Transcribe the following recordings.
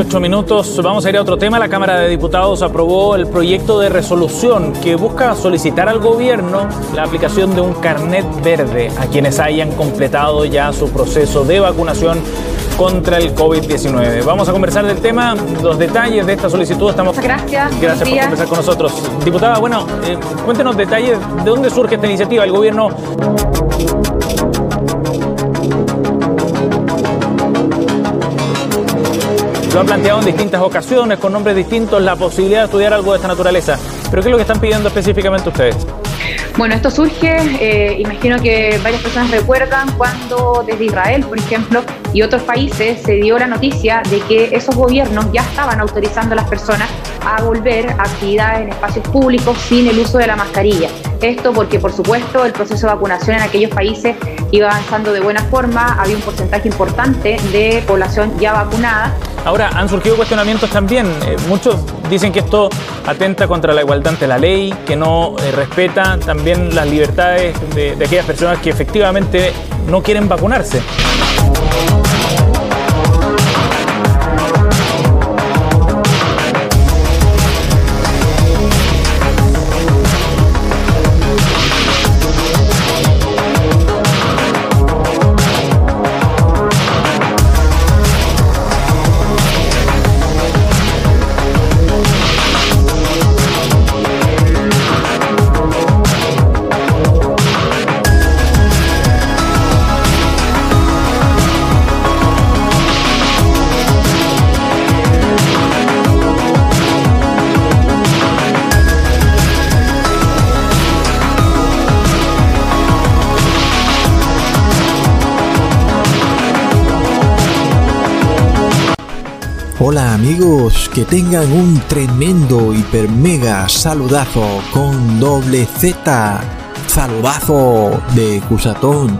con 18 minutos. Vamos a ir a otro tema. La Cámara de Diputados aprobó el proyecto de resolución que busca solicitar al gobierno la aplicación de un carnet verde a quienes hayan completado ya su proceso de vacunación contra el COVID-19. Vamos a conversar del tema, los detalles de esta solicitud. Estamos... Gracias. Gracias por conversar con nosotros. Diputada, bueno, eh, cuéntenos detalles de dónde surge esta iniciativa. El gobierno Han planteado en distintas ocasiones, con nombres distintos, la posibilidad de estudiar algo de esta naturaleza. Pero ¿qué es lo que están pidiendo específicamente ustedes? Bueno, esto surge, eh, imagino que varias personas recuerdan cuando desde Israel, por ejemplo, y otros países se dio la noticia de que esos gobiernos ya estaban autorizando a las personas a volver a actividades en espacios públicos sin el uso de la mascarilla. Esto porque, por supuesto, el proceso de vacunación en aquellos países iba avanzando de buena forma, había un porcentaje importante de población ya vacunada. Ahora, han surgido cuestionamientos también. Eh, muchos dicen que esto atenta contra la igualdad ante la ley, que no eh, respeta también las libertades de aquellas personas que efectivamente no quieren vacunarse. Hola amigos, que tengan un tremendo hiper mega saludazo con doble Z, saludazo de Cusatón.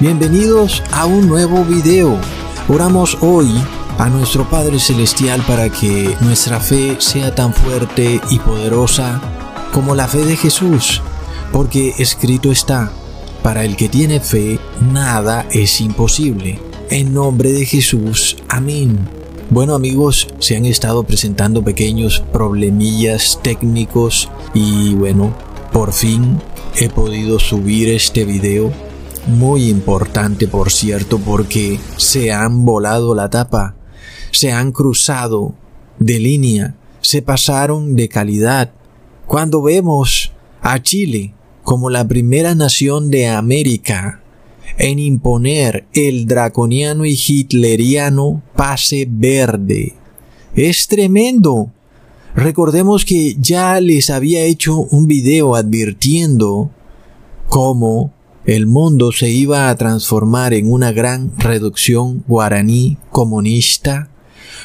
Bienvenidos a un nuevo video. Oramos hoy a nuestro Padre Celestial para que nuestra fe sea tan fuerte y poderosa como la fe de Jesús, porque escrito está, para el que tiene fe, nada es imposible. En nombre de Jesús, amén. Bueno amigos, se han estado presentando pequeños problemillas técnicos y bueno, por fin he podido subir este video. Muy importante por cierto porque se han volado la tapa, se han cruzado de línea, se pasaron de calidad. Cuando vemos a Chile como la primera nación de América en imponer el draconiano y hitleriano pase verde. Es tremendo. Recordemos que ya les había hecho un video advirtiendo cómo el mundo se iba a transformar en una gran reducción guaraní comunista,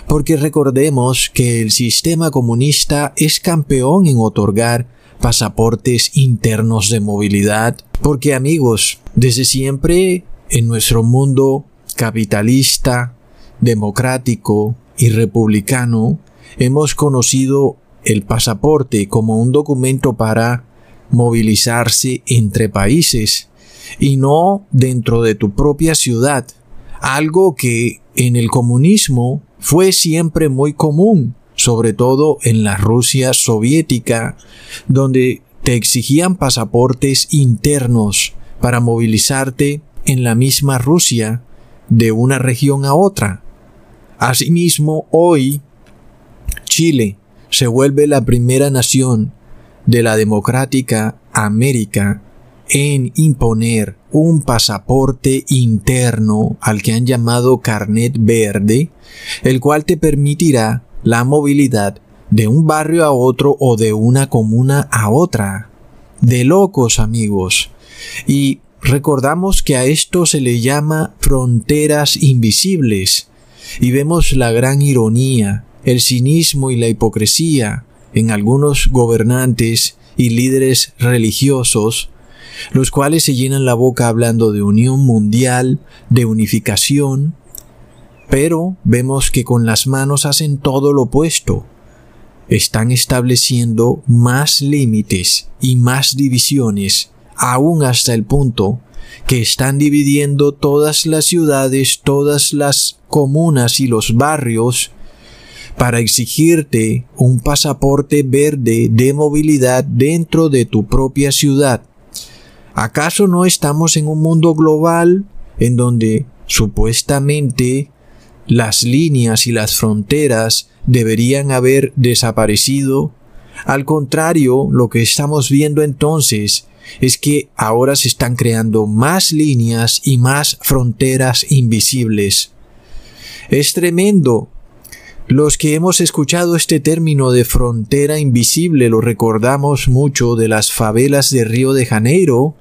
porque recordemos que el sistema comunista es campeón en otorgar pasaportes internos de movilidad, porque amigos, desde siempre en nuestro mundo capitalista, democrático y republicano, hemos conocido el pasaporte como un documento para movilizarse entre países y no dentro de tu propia ciudad, algo que en el comunismo fue siempre muy común, sobre todo en la Rusia soviética, donde te exigían pasaportes internos para movilizarte en la misma Rusia de una región a otra. Asimismo, hoy Chile se vuelve la primera nación de la democrática América en imponer un pasaporte interno al que han llamado carnet verde, el cual te permitirá la movilidad de un barrio a otro o de una comuna a otra. De locos amigos. Y recordamos que a esto se le llama fronteras invisibles. Y vemos la gran ironía, el cinismo y la hipocresía en algunos gobernantes y líderes religiosos, los cuales se llenan la boca hablando de unión mundial, de unificación, pero vemos que con las manos hacen todo lo opuesto. Están estableciendo más límites y más divisiones, aún hasta el punto que están dividiendo todas las ciudades, todas las comunas y los barrios para exigirte un pasaporte verde de movilidad dentro de tu propia ciudad. ¿Acaso no estamos en un mundo global en donde supuestamente las líneas y las fronteras deberían haber desaparecido? Al contrario, lo que estamos viendo entonces es que ahora se están creando más líneas y más fronteras invisibles. Es tremendo. Los que hemos escuchado este término de frontera invisible lo recordamos mucho de las favelas de Río de Janeiro,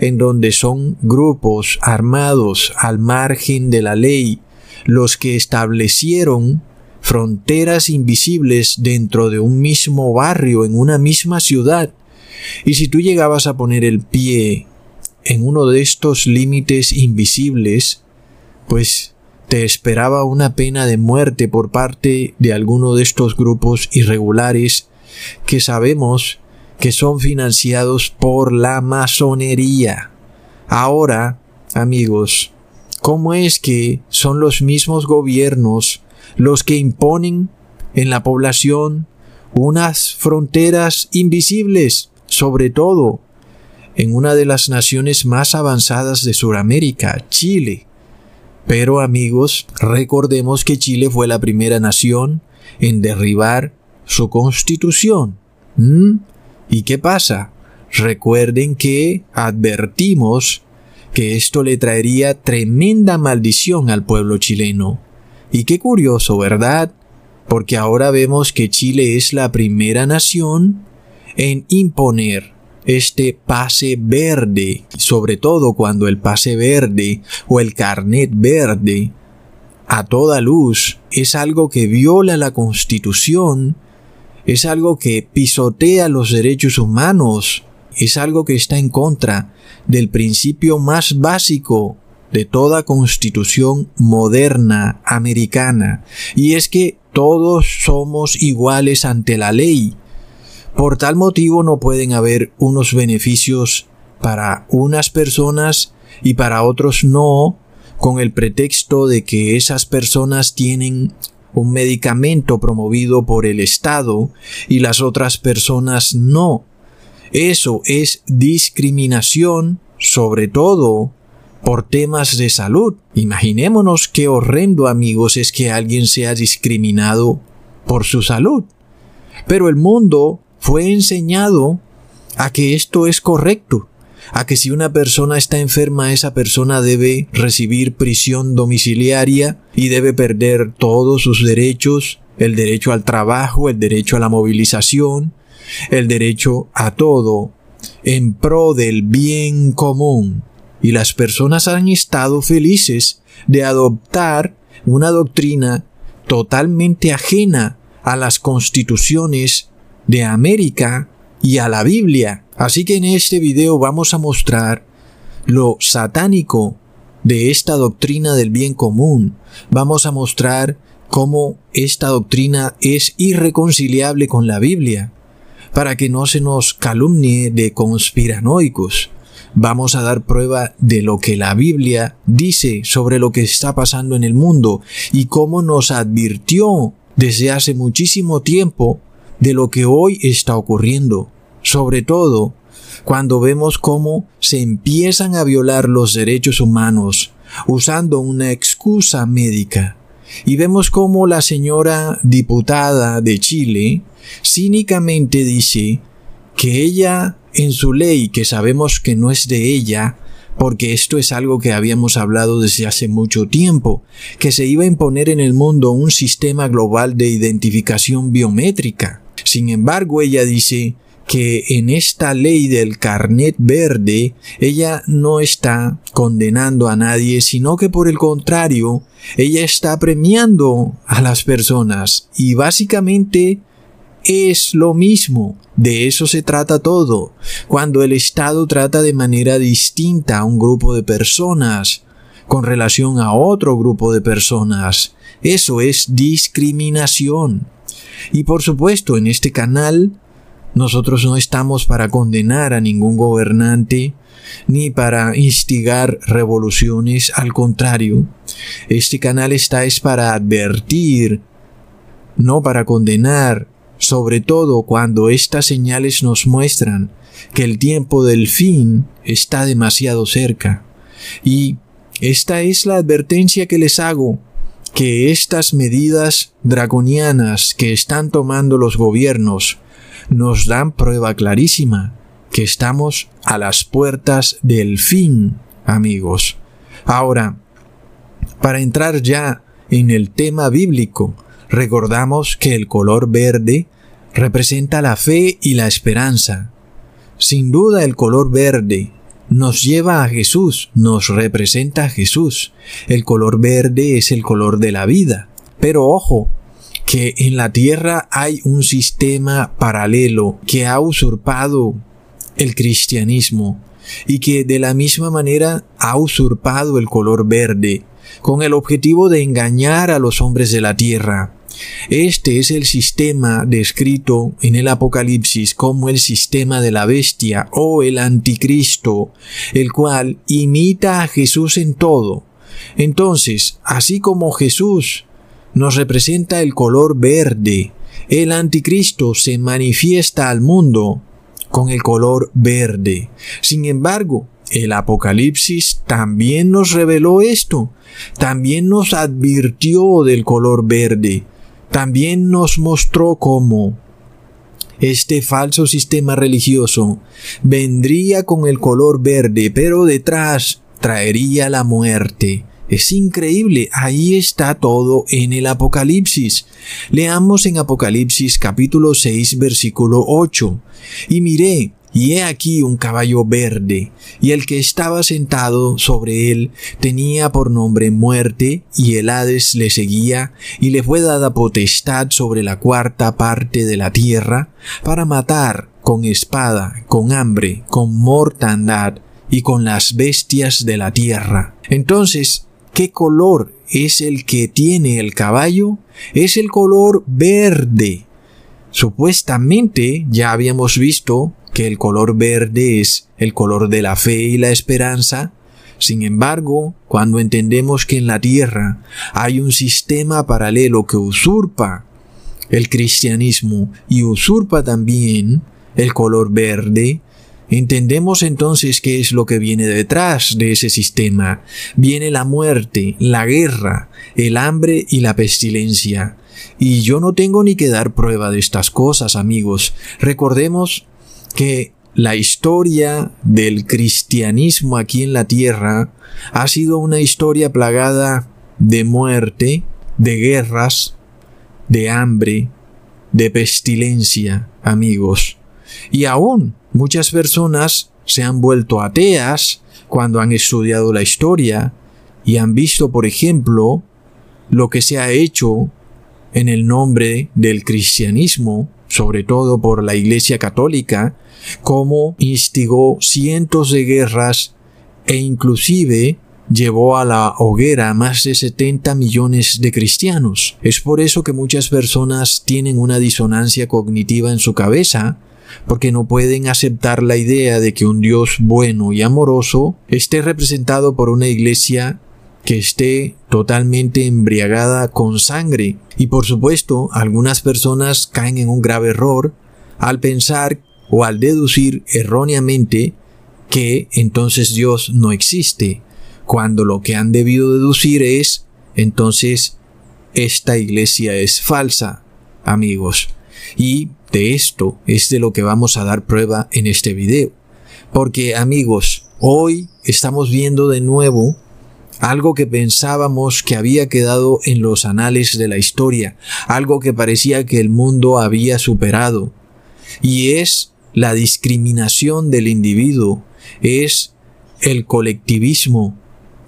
en donde son grupos armados al margen de la ley los que establecieron fronteras invisibles dentro de un mismo barrio, en una misma ciudad. Y si tú llegabas a poner el pie en uno de estos límites invisibles, pues te esperaba una pena de muerte por parte de alguno de estos grupos irregulares que sabemos que son financiados por la masonería. Ahora, amigos, ¿cómo es que son los mismos gobiernos los que imponen en la población unas fronteras invisibles, sobre todo en una de las naciones más avanzadas de Sudamérica, Chile. Pero amigos, recordemos que Chile fue la primera nación en derribar su constitución. ¿Mm? ¿Y qué pasa? Recuerden que advertimos que esto le traería tremenda maldición al pueblo chileno. Y qué curioso, ¿verdad? Porque ahora vemos que Chile es la primera nación en imponer este pase verde, sobre todo cuando el pase verde o el carnet verde a toda luz es algo que viola la constitución, es algo que pisotea los derechos humanos, es algo que está en contra del principio más básico de toda constitución moderna americana, y es que todos somos iguales ante la ley. Por tal motivo no pueden haber unos beneficios para unas personas y para otros no, con el pretexto de que esas personas tienen un medicamento promovido por el Estado y las otras personas no. Eso es discriminación, sobre todo por temas de salud. Imaginémonos qué horrendo amigos es que alguien sea discriminado por su salud. Pero el mundo fue enseñado a que esto es correcto, a que si una persona está enferma, esa persona debe recibir prisión domiciliaria y debe perder todos sus derechos, el derecho al trabajo, el derecho a la movilización, el derecho a todo, en pro del bien común y las personas han estado felices de adoptar una doctrina totalmente ajena a las constituciones de América y a la Biblia. Así que en este video vamos a mostrar lo satánico de esta doctrina del bien común. Vamos a mostrar cómo esta doctrina es irreconciliable con la Biblia, para que no se nos calumnie de conspiranoicos vamos a dar prueba de lo que la Biblia dice sobre lo que está pasando en el mundo y cómo nos advirtió desde hace muchísimo tiempo de lo que hoy está ocurriendo. Sobre todo cuando vemos cómo se empiezan a violar los derechos humanos usando una excusa médica. Y vemos cómo la señora diputada de Chile cínicamente dice que ella en su ley, que sabemos que no es de ella, porque esto es algo que habíamos hablado desde hace mucho tiempo, que se iba a imponer en el mundo un sistema global de identificación biométrica. Sin embargo, ella dice que en esta ley del carnet verde ella no está condenando a nadie, sino que por el contrario, ella está premiando a las personas y básicamente es lo mismo. De eso se trata todo. Cuando el Estado trata de manera distinta a un grupo de personas con relación a otro grupo de personas, eso es discriminación. Y por supuesto, en este canal, nosotros no estamos para condenar a ningún gobernante, ni para instigar revoluciones, al contrario, este canal está es para advertir no para condenar, sobre todo cuando estas señales nos muestran que el tiempo del fin está demasiado cerca. Y esta es la advertencia que les hago, que estas medidas draconianas que están tomando los gobiernos nos dan prueba clarísima que estamos a las puertas del fin, amigos. Ahora, para entrar ya en el tema bíblico, recordamos que el color verde representa la fe y la esperanza. Sin duda el color verde nos lleva a Jesús, nos representa a Jesús. El color verde es el color de la vida. Pero ojo, que en la tierra hay un sistema paralelo que ha usurpado el cristianismo y que de la misma manera ha usurpado el color verde con el objetivo de engañar a los hombres de la tierra. Este es el sistema descrito en el Apocalipsis como el sistema de la bestia o el anticristo, el cual imita a Jesús en todo. Entonces, así como Jesús nos representa el color verde, el anticristo se manifiesta al mundo con el color verde. Sin embargo, el Apocalipsis también nos reveló esto, también nos advirtió del color verde, también nos mostró cómo este falso sistema religioso vendría con el color verde, pero detrás traería la muerte. Es increíble, ahí está todo en el Apocalipsis. Leamos en Apocalipsis capítulo 6 versículo 8. Y miré, y he aquí un caballo verde, y el que estaba sentado sobre él tenía por nombre muerte, y el Hades le seguía, y le fue dada potestad sobre la cuarta parte de la tierra, para matar con espada, con hambre, con mortandad, y con las bestias de la tierra. Entonces, ¿qué color es el que tiene el caballo? Es el color verde. Supuestamente ya habíamos visto que el color verde es el color de la fe y la esperanza, sin embargo, cuando entendemos que en la tierra hay un sistema paralelo que usurpa el cristianismo y usurpa también el color verde, entendemos entonces qué es lo que viene detrás de ese sistema. Viene la muerte, la guerra, el hambre y la pestilencia. Y yo no tengo ni que dar prueba de estas cosas, amigos. Recordemos que la historia del cristianismo aquí en la tierra ha sido una historia plagada de muerte, de guerras, de hambre, de pestilencia, amigos. Y aún muchas personas se han vuelto ateas cuando han estudiado la historia y han visto, por ejemplo, lo que se ha hecho en el nombre del cristianismo, sobre todo por la Iglesia Católica, como instigó cientos de guerras e inclusive llevó a la hoguera a más de 70 millones de cristianos. Es por eso que muchas personas tienen una disonancia cognitiva en su cabeza, porque no pueden aceptar la idea de que un Dios bueno y amoroso esté representado por una iglesia que esté totalmente embriagada con sangre. Y por supuesto, algunas personas caen en un grave error al pensar o al deducir erróneamente que entonces Dios no existe, cuando lo que han debido deducir es entonces esta iglesia es falsa, amigos. Y de esto es de lo que vamos a dar prueba en este video. Porque amigos, hoy estamos viendo de nuevo algo que pensábamos que había quedado en los anales de la historia, algo que parecía que el mundo había superado, y es la discriminación del individuo, es el colectivismo,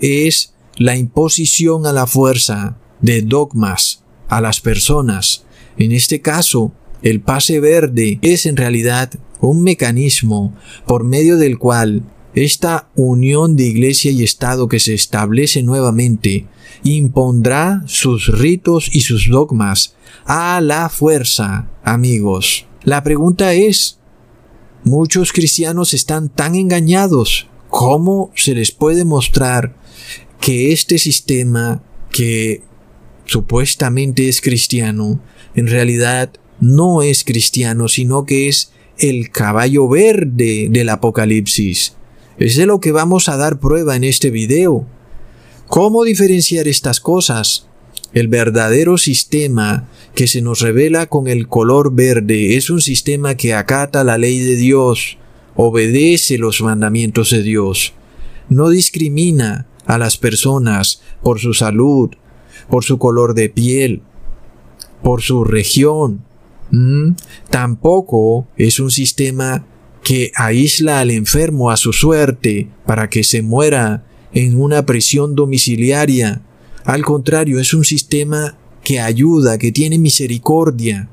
es la imposición a la fuerza de dogmas a las personas. En este caso, el pase verde es en realidad un mecanismo por medio del cual esta unión de iglesia y Estado que se establece nuevamente impondrá sus ritos y sus dogmas a la fuerza, amigos. La pregunta es, muchos cristianos están tan engañados, ¿cómo se les puede mostrar que este sistema que supuestamente es cristiano, en realidad no es cristiano, sino que es el caballo verde del Apocalipsis. Es de lo que vamos a dar prueba en este video. ¿Cómo diferenciar estas cosas? El verdadero sistema que se nos revela con el color verde es un sistema que acata la ley de Dios, obedece los mandamientos de Dios, no discrimina a las personas por su salud, por su color de piel, por su región. Mm, tampoco es un sistema que aísla al enfermo a su suerte para que se muera en una prisión domiciliaria al contrario, es un sistema que ayuda, que tiene misericordia.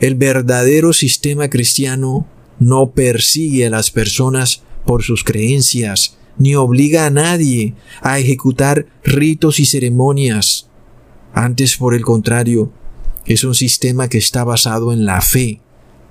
El verdadero sistema cristiano no persigue a las personas por sus creencias, ni obliga a nadie a ejecutar ritos y ceremonias. Antes, por el contrario, es un sistema que está basado en la fe.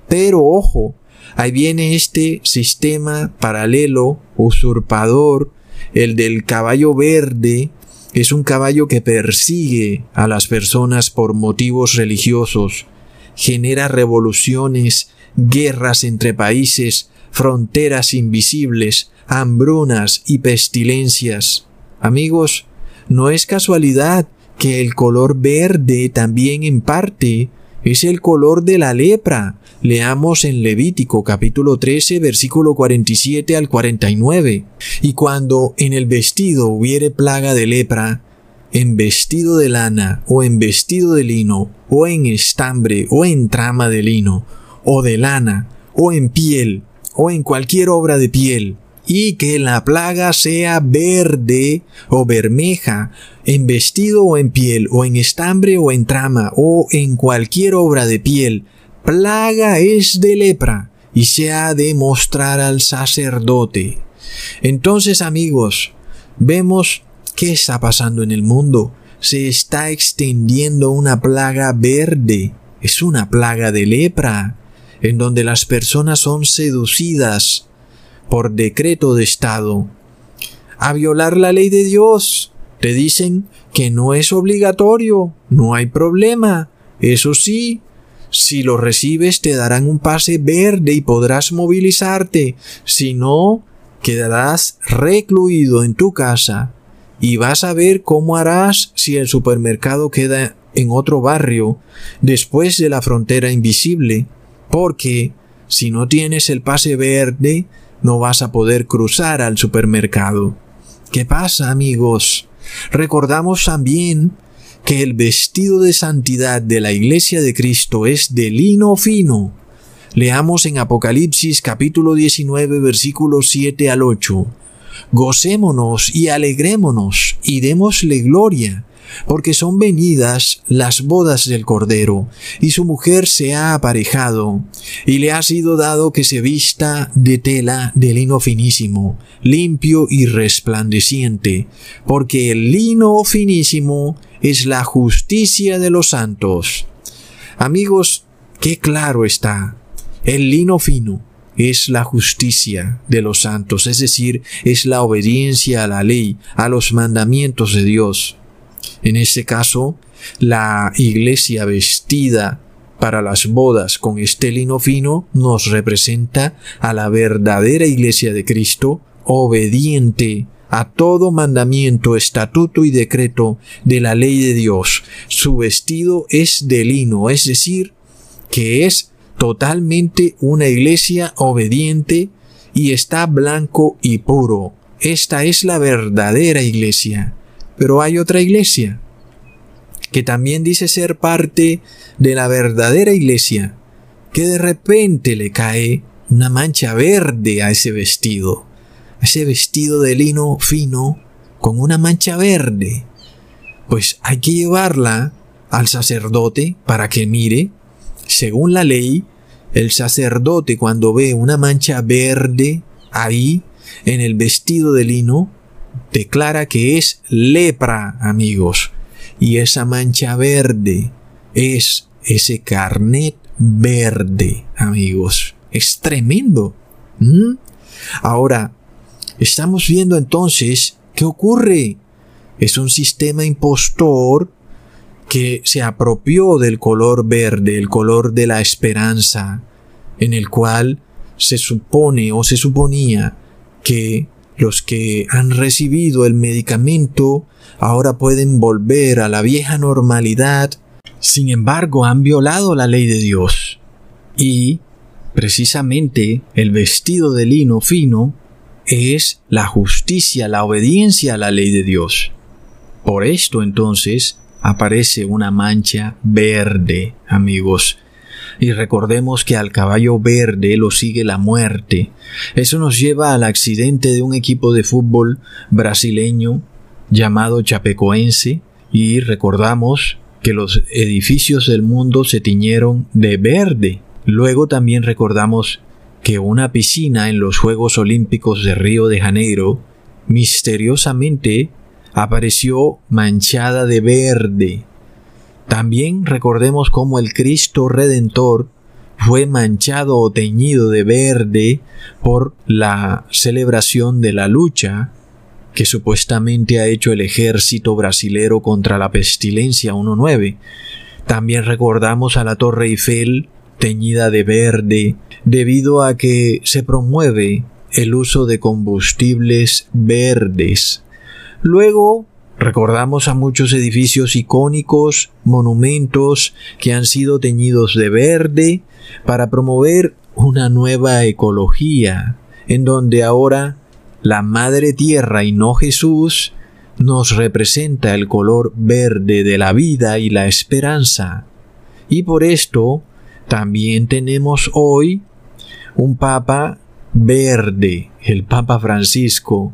Pero ojo, ahí viene este sistema paralelo, usurpador, el del caballo verde, es un caballo que persigue a las personas por motivos religiosos, genera revoluciones, guerras entre países, fronteras invisibles, hambrunas y pestilencias. Amigos, no es casualidad que el color verde también en parte es el color de la lepra, Leamos en Levítico capítulo 13 versículo 47 al 49. Y cuando en el vestido hubiere plaga de lepra, en vestido de lana, o en vestido de lino, o en estambre, o en trama de lino, o de lana, o en piel, o en cualquier obra de piel, y que la plaga sea verde o bermeja, en vestido o en piel, o en estambre o en trama, o en cualquier obra de piel, plaga es de lepra y se ha de mostrar al sacerdote. Entonces amigos, vemos qué está pasando en el mundo. Se está extendiendo una plaga verde. Es una plaga de lepra, en donde las personas son seducidas por decreto de Estado a violar la ley de Dios. Te dicen que no es obligatorio, no hay problema. Eso sí, si lo recibes te darán un pase verde y podrás movilizarte. Si no, quedarás recluido en tu casa y vas a ver cómo harás si el supermercado queda en otro barrio después de la frontera invisible. Porque si no tienes el pase verde, no vas a poder cruzar al supermercado. ¿Qué pasa, amigos? Recordamos también que el vestido de santidad de la iglesia de Cristo es de lino fino. Leamos en Apocalipsis capítulo 19 versículos 7 al 8. Gocémonos y alegrémonos y démosle gloria, porque son venidas las bodas del Cordero, y su mujer se ha aparejado, y le ha sido dado que se vista de tela de lino finísimo, limpio y resplandeciente, porque el lino finísimo es la justicia de los santos. Amigos, qué claro está, el lino fino es la justicia de los santos, es decir, es la obediencia a la ley, a los mandamientos de Dios. En este caso, la iglesia vestida para las bodas con este lino fino nos representa a la verdadera iglesia de Cristo, obediente a todo mandamiento, estatuto y decreto de la ley de Dios. Su vestido es de lino, es decir, que es totalmente una iglesia obediente y está blanco y puro. Esta es la verdadera iglesia. Pero hay otra iglesia que también dice ser parte de la verdadera iglesia, que de repente le cae una mancha verde a ese vestido, ese vestido de lino fino con una mancha verde. Pues hay que llevarla al sacerdote para que mire. Según la ley, el sacerdote cuando ve una mancha verde ahí en el vestido de lino, declara que es lepra, amigos. Y esa mancha verde es ese carnet verde, amigos. Es tremendo. ¿Mm? Ahora, estamos viendo entonces qué ocurre. Es un sistema impostor que se apropió del color verde, el color de la esperanza, en el cual se supone o se suponía que los que han recibido el medicamento ahora pueden volver a la vieja normalidad, sin embargo han violado la ley de Dios. Y, precisamente, el vestido de lino fino es la justicia, la obediencia a la ley de Dios. Por esto entonces aparece una mancha verde, amigos. Y recordemos que al caballo verde lo sigue la muerte. Eso nos lleva al accidente de un equipo de fútbol brasileño llamado Chapecoense y recordamos que los edificios del mundo se tiñeron de verde. Luego también recordamos que una piscina en los Juegos Olímpicos de Río de Janeiro misteriosamente apareció manchada de verde. También recordemos cómo el Cristo Redentor fue manchado o teñido de verde por la celebración de la lucha que supuestamente ha hecho el ejército brasilero contra la pestilencia 19. También recordamos a la Torre Eiffel teñida de verde debido a que se promueve el uso de combustibles verdes. Luego recordamos a muchos edificios icónicos, monumentos que han sido teñidos de verde para promover una nueva ecología, en donde ahora la Madre Tierra y no Jesús nos representa el color verde de la vida y la esperanza. Y por esto también tenemos hoy un Papa verde, el Papa Francisco,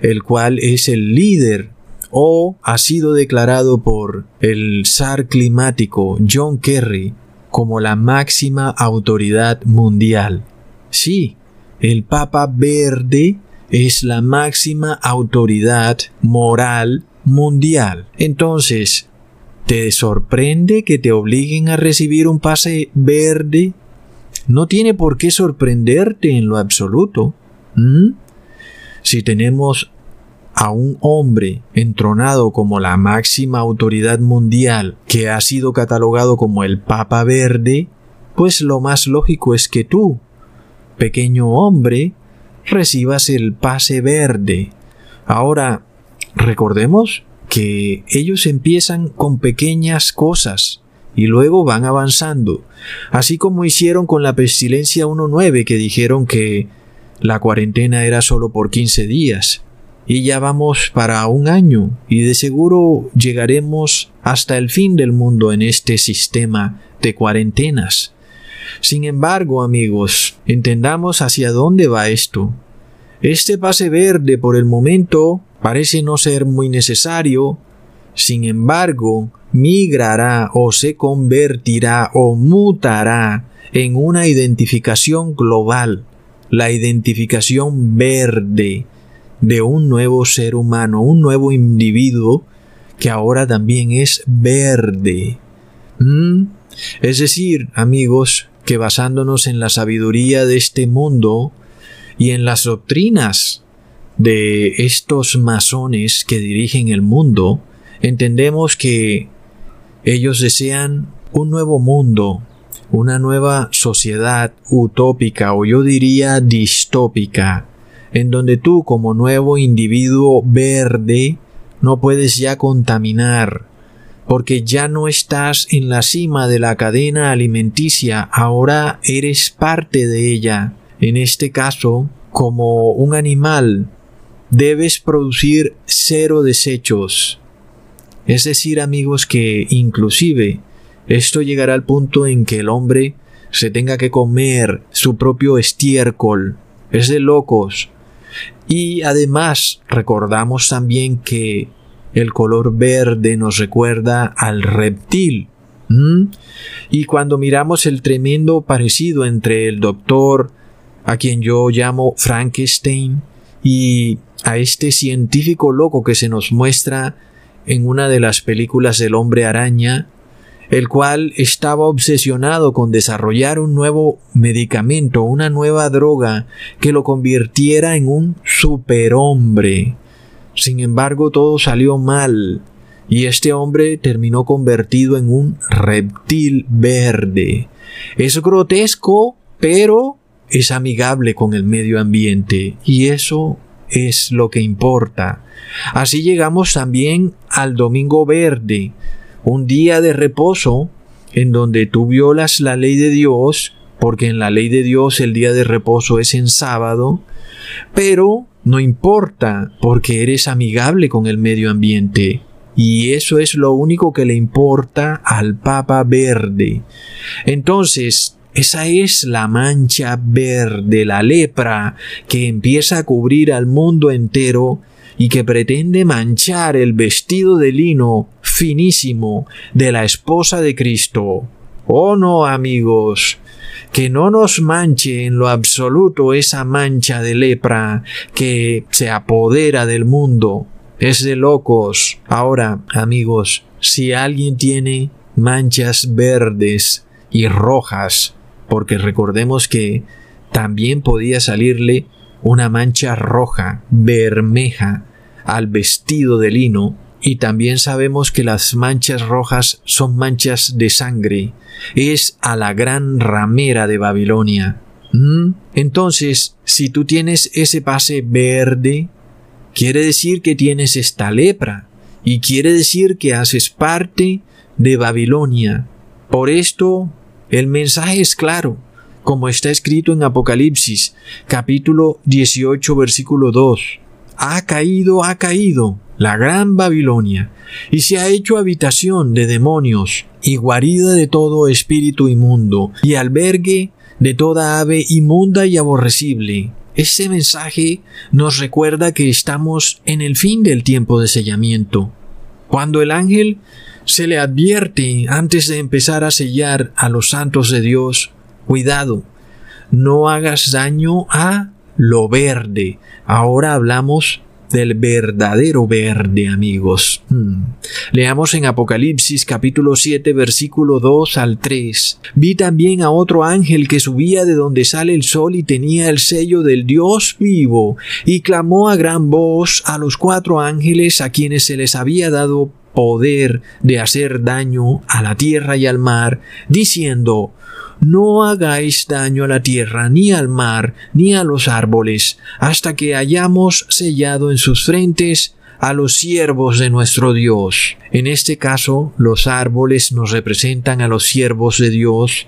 el cual es el líder o ha sido declarado por el zar climático John Kerry como la máxima autoridad mundial. Sí, el Papa verde es la máxima autoridad moral mundial. Entonces, ¿te sorprende que te obliguen a recibir un pase verde? No tiene por qué sorprenderte en lo absoluto. Si tenemos a un hombre entronado como la máxima autoridad mundial que ha sido catalogado como el Papa Verde, pues lo más lógico es que tú, pequeño hombre, recibas el pase verde. Ahora, recordemos que ellos empiezan con pequeñas cosas y luego van avanzando, así como hicieron con la pestilencia 1.9 que dijeron que la cuarentena era solo por 15 días. Y ya vamos para un año y de seguro llegaremos hasta el fin del mundo en este sistema de cuarentenas. Sin embargo, amigos, entendamos hacia dónde va esto. Este pase verde por el momento parece no ser muy necesario, sin embargo, migrará o se convertirá o mutará en una identificación global, la identificación verde de un nuevo ser humano, un nuevo individuo que ahora también es verde. ¿Mm? Es decir, amigos, que basándonos en la sabiduría de este mundo y en las doctrinas de estos masones que dirigen el mundo, entendemos que ellos desean un nuevo mundo, una nueva sociedad utópica o yo diría distópica, en donde tú como nuevo individuo verde no puedes ya contaminar, porque ya no estás en la cima de la cadena alimenticia, ahora eres parte de ella. En este caso, como un animal, debes producir cero desechos. Es decir, amigos, que inclusive esto llegará al punto en que el hombre se tenga que comer su propio estiércol. Es de locos. Y además recordamos también que el color verde nos recuerda al reptil. Y cuando miramos el tremendo parecido entre el doctor, a quien yo llamo Frankenstein, y a este científico loco que se nos muestra en una de las películas del hombre araña, el cual estaba obsesionado con desarrollar un nuevo medicamento, una nueva droga que lo convirtiera en un superhombre. Sin embargo, todo salió mal y este hombre terminó convertido en un reptil verde. Es grotesco, pero es amigable con el medio ambiente y eso es lo que importa. Así llegamos también al Domingo Verde, un día de reposo en donde tú violas la ley de Dios, porque en la ley de Dios el día de reposo es en sábado, pero no importa porque eres amigable con el medio ambiente. Y eso es lo único que le importa al Papa Verde. Entonces, esa es la mancha verde, la lepra, que empieza a cubrir al mundo entero y que pretende manchar el vestido de lino finísimo de la esposa de Cristo. Oh no, amigos, que no nos manche en lo absoluto esa mancha de lepra que se apodera del mundo. Es de locos. Ahora, amigos, si alguien tiene manchas verdes y rojas porque recordemos que también podía salirle una mancha roja, bermeja, al vestido de lino, y también sabemos que las manchas rojas son manchas de sangre, es a la gran ramera de Babilonia. ¿Mm? Entonces, si tú tienes ese pase verde, quiere decir que tienes esta lepra, y quiere decir que haces parte de Babilonia. Por esto el mensaje es claro, como está escrito en Apocalipsis, capítulo 18, versículo 2. Ha caído, ha caído la gran Babilonia, y se ha hecho habitación de demonios, y guarida de todo espíritu inmundo, y albergue de toda ave inmunda y aborrecible. Este mensaje nos recuerda que estamos en el fin del tiempo de sellamiento. Cuando el ángel se le advierte antes de empezar a sellar a los santos de Dios, cuidado, no hagas daño a lo verde. Ahora hablamos del verdadero verde, amigos. Hmm. Leamos en Apocalipsis capítulo 7 versículo 2 al 3. Vi también a otro ángel que subía de donde sale el sol y tenía el sello del Dios vivo, y clamó a gran voz a los cuatro ángeles a quienes se les había dado poder de hacer daño a la tierra y al mar, diciendo, no hagáis daño a la tierra, ni al mar, ni a los árboles, hasta que hayamos sellado en sus frentes a los siervos de nuestro Dios. En este caso, los árboles nos representan a los siervos de Dios,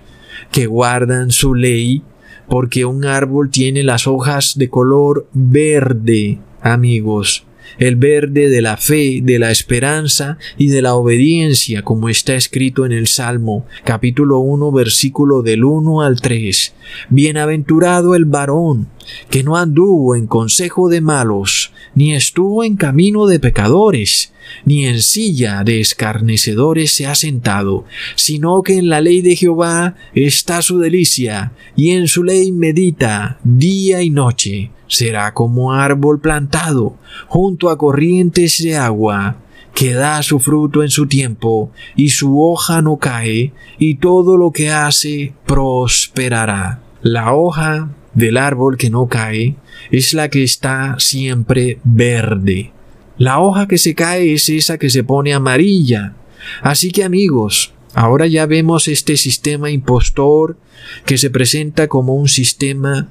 que guardan su ley, porque un árbol tiene las hojas de color verde, amigos, el verde de la fe, de la esperanza y de la obediencia, como está escrito en el Salmo, capítulo 1, versículo del 1 al 3. Bienaventurado el varón, que no anduvo en consejo de malos, ni estuvo en camino de pecadores, ni en silla de escarnecedores se ha sentado, sino que en la ley de Jehová está su delicia, y en su ley medita día y noche será como árbol plantado junto a corrientes de agua, que da su fruto en su tiempo, y su hoja no cae, y todo lo que hace prosperará. La hoja del árbol que no cae es la que está siempre verde. La hoja que se cae es esa que se pone amarilla. Así que amigos, ahora ya vemos este sistema impostor que se presenta como un sistema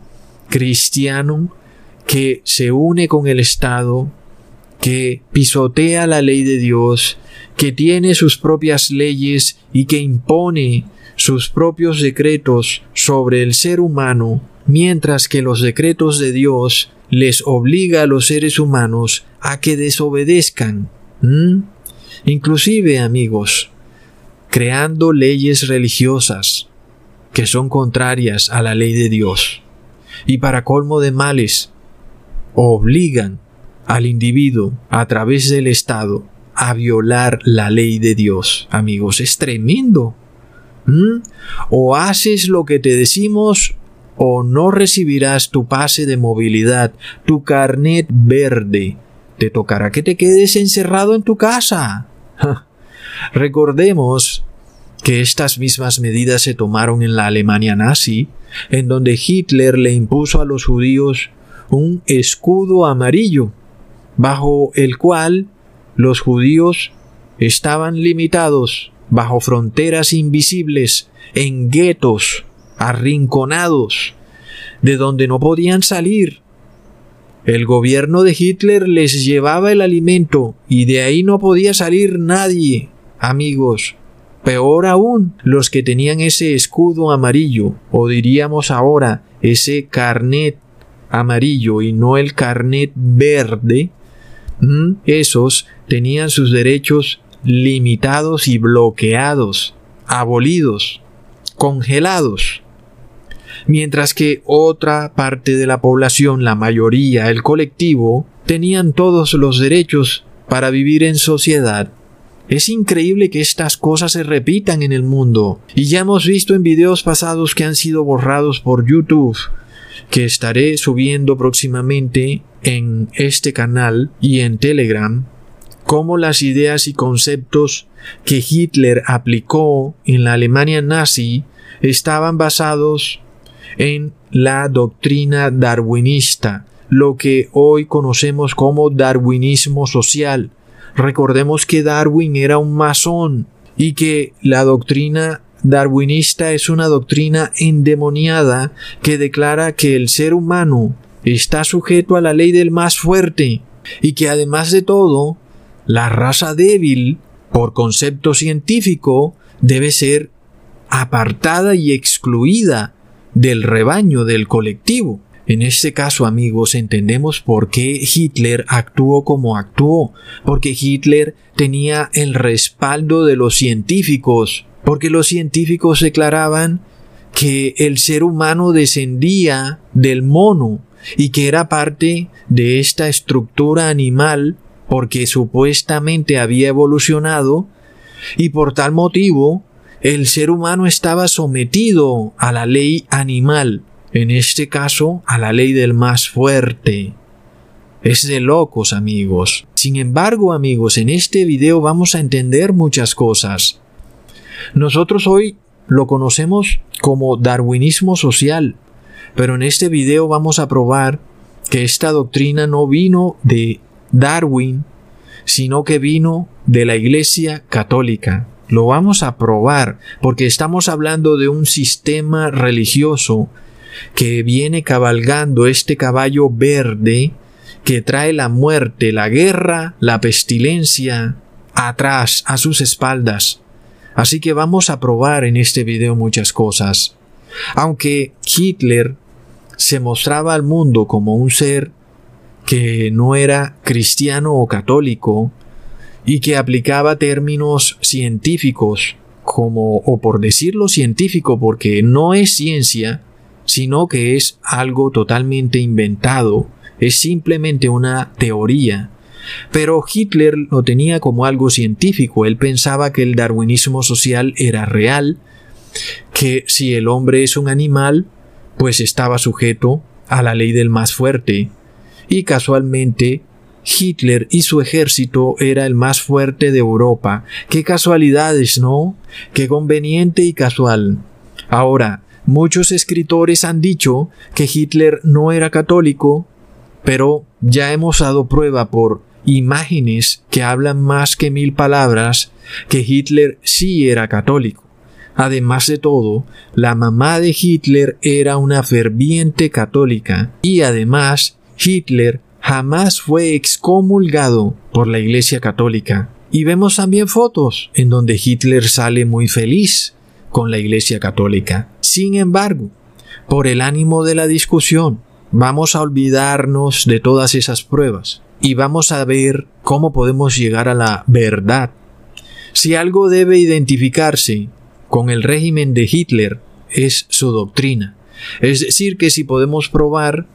cristiano que se une con el Estado, que pisotea la ley de Dios, que tiene sus propias leyes y que impone sus propios decretos sobre el ser humano, mientras que los decretos de Dios les obliga a los seres humanos a que desobedezcan. Inclusive, amigos, creando leyes religiosas que son contrarias a la ley de Dios. Y para colmo de males, obligan al individuo a través del Estado a violar la ley de Dios. Amigos, es tremendo. ¿Mm? O haces lo que te decimos o no recibirás tu pase de movilidad, tu carnet verde. Te tocará que te quedes encerrado en tu casa. Recordemos que estas mismas medidas se tomaron en la Alemania nazi, en donde Hitler le impuso a los judíos un escudo amarillo, bajo el cual los judíos estaban limitados bajo fronteras invisibles, en guetos, arrinconados, de donde no podían salir. El gobierno de Hitler les llevaba el alimento y de ahí no podía salir nadie, amigos. Peor aún, los que tenían ese escudo amarillo, o diríamos ahora, ese carnet amarillo y no el carnet verde, esos tenían sus derechos limitados y bloqueados, abolidos, congelados. Mientras que otra parte de la población, la mayoría, el colectivo, tenían todos los derechos para vivir en sociedad. Es increíble que estas cosas se repitan en el mundo, y ya hemos visto en videos pasados que han sido borrados por YouTube, que estaré subiendo próximamente en este canal y en Telegram, cómo las ideas y conceptos que Hitler aplicó en la Alemania nazi estaban basados en la doctrina darwinista, lo que hoy conocemos como darwinismo social. Recordemos que Darwin era un masón y que la doctrina darwinista es una doctrina endemoniada que declara que el ser humano está sujeto a la ley del más fuerte y que además de todo, la raza débil, por concepto científico, debe ser apartada y excluida del rebaño del colectivo. En este caso, amigos, entendemos por qué Hitler actuó como actuó, porque Hitler tenía el respaldo de los científicos, porque los científicos declaraban que el ser humano descendía del mono y que era parte de esta estructura animal porque supuestamente había evolucionado y por tal motivo el ser humano estaba sometido a la ley animal, en este caso a la ley del más fuerte. Es de locos amigos. Sin embargo amigos, en este video vamos a entender muchas cosas. Nosotros hoy lo conocemos como darwinismo social, pero en este video vamos a probar que esta doctrina no vino de Darwin, sino que vino de la Iglesia Católica. Lo vamos a probar porque estamos hablando de un sistema religioso que viene cabalgando este caballo verde que trae la muerte, la guerra, la pestilencia atrás, a sus espaldas. Así que vamos a probar en este video muchas cosas. Aunque Hitler se mostraba al mundo como un ser que no era cristiano o católico y que aplicaba términos científicos como, o por decirlo científico porque no es ciencia, sino que es algo totalmente inventado, es simplemente una teoría. Pero Hitler lo tenía como algo científico, él pensaba que el darwinismo social era real, que si el hombre es un animal, pues estaba sujeto a la ley del más fuerte, y casualmente Hitler y su ejército era el más fuerte de Europa. Qué casualidades, ¿no? Qué conveniente y casual. Ahora, muchos escritores han dicho que Hitler no era católico, pero ya hemos dado prueba por imágenes que hablan más que mil palabras que Hitler sí era católico. Además de todo, la mamá de Hitler era una ferviente católica y además Hitler jamás fue excomulgado por la Iglesia Católica. Y vemos también fotos en donde Hitler sale muy feliz con la Iglesia Católica. Sin embargo, por el ánimo de la discusión, vamos a olvidarnos de todas esas pruebas y vamos a ver cómo podemos llegar a la verdad. Si algo debe identificarse con el régimen de Hitler es su doctrina. Es decir, que si podemos probar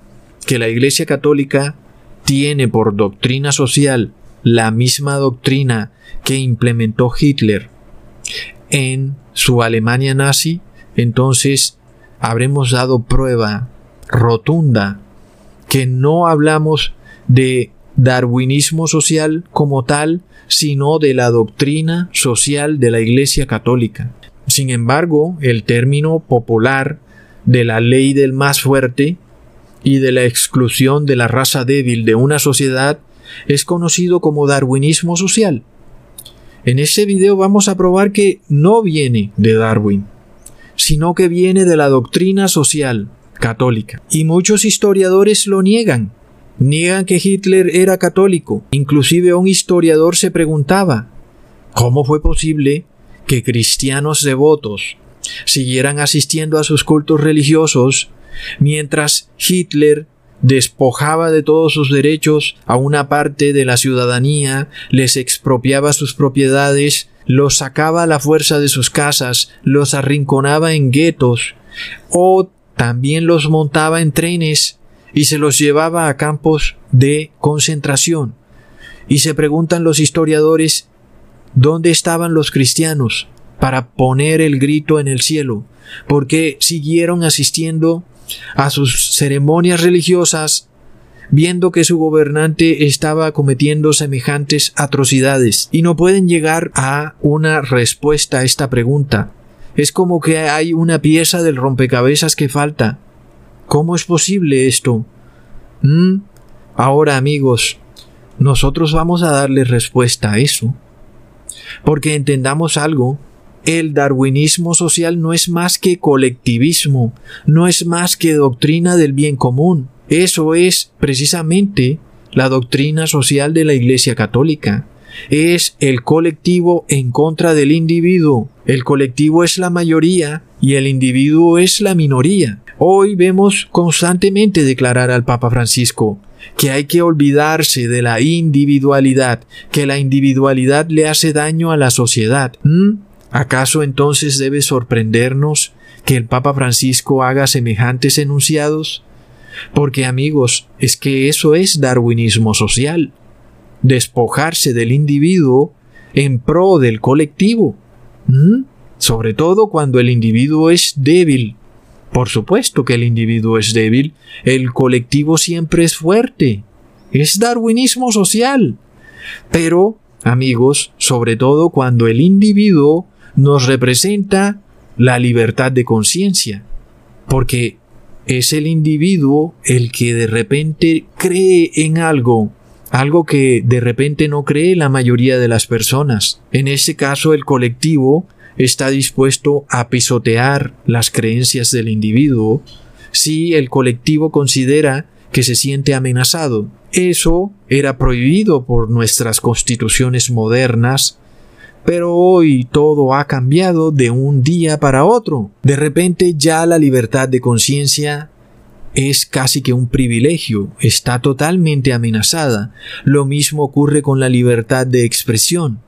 que la Iglesia Católica tiene por doctrina social la misma doctrina que implementó Hitler en su Alemania nazi, entonces habremos dado prueba rotunda que no hablamos de darwinismo social como tal, sino de la doctrina social de la Iglesia Católica. Sin embargo, el término popular de la ley del más fuerte y de la exclusión de la raza débil de una sociedad es conocido como darwinismo social. En este video vamos a probar que no viene de Darwin, sino que viene de la doctrina social católica. Y muchos historiadores lo niegan. Niegan que Hitler era católico. Inclusive un historiador se preguntaba, ¿cómo fue posible que cristianos devotos siguieran asistiendo a sus cultos religiosos mientras Hitler despojaba de todos sus derechos a una parte de la ciudadanía, les expropiaba sus propiedades, los sacaba a la fuerza de sus casas, los arrinconaba en guetos, o también los montaba en trenes y se los llevaba a campos de concentración. Y se preguntan los historiadores, ¿dónde estaban los cristianos para poner el grito en el cielo? ¿Por qué siguieron asistiendo a sus ceremonias religiosas, viendo que su gobernante estaba cometiendo semejantes atrocidades y no pueden llegar a una respuesta a esta pregunta. Es como que hay una pieza del rompecabezas que falta. ¿Cómo es posible esto? ¿Mm? Ahora amigos, nosotros vamos a darle respuesta a eso. Porque entendamos algo, el darwinismo social no es más que colectivismo, no es más que doctrina del bien común. Eso es precisamente la doctrina social de la Iglesia Católica. Es el colectivo en contra del individuo. El colectivo es la mayoría y el individuo es la minoría. Hoy vemos constantemente declarar al Papa Francisco que hay que olvidarse de la individualidad, que la individualidad le hace daño a la sociedad. ¿Mm? ¿Acaso entonces debe sorprendernos que el Papa Francisco haga semejantes enunciados? Porque amigos, es que eso es darwinismo social, despojarse del individuo en pro del colectivo, sobre todo cuando el individuo es débil. Por supuesto que el individuo es débil, el colectivo siempre es fuerte. Es darwinismo social. Pero, amigos, sobre todo cuando el individuo nos representa la libertad de conciencia, porque es el individuo el que de repente cree en algo, algo que de repente no cree la mayoría de las personas. En ese caso el colectivo está dispuesto a pisotear las creencias del individuo si el colectivo considera que se siente amenazado. Eso era prohibido por nuestras constituciones modernas pero hoy todo ha cambiado de un día para otro. De repente ya la libertad de conciencia es casi que un privilegio, está totalmente amenazada. Lo mismo ocurre con la libertad de expresión.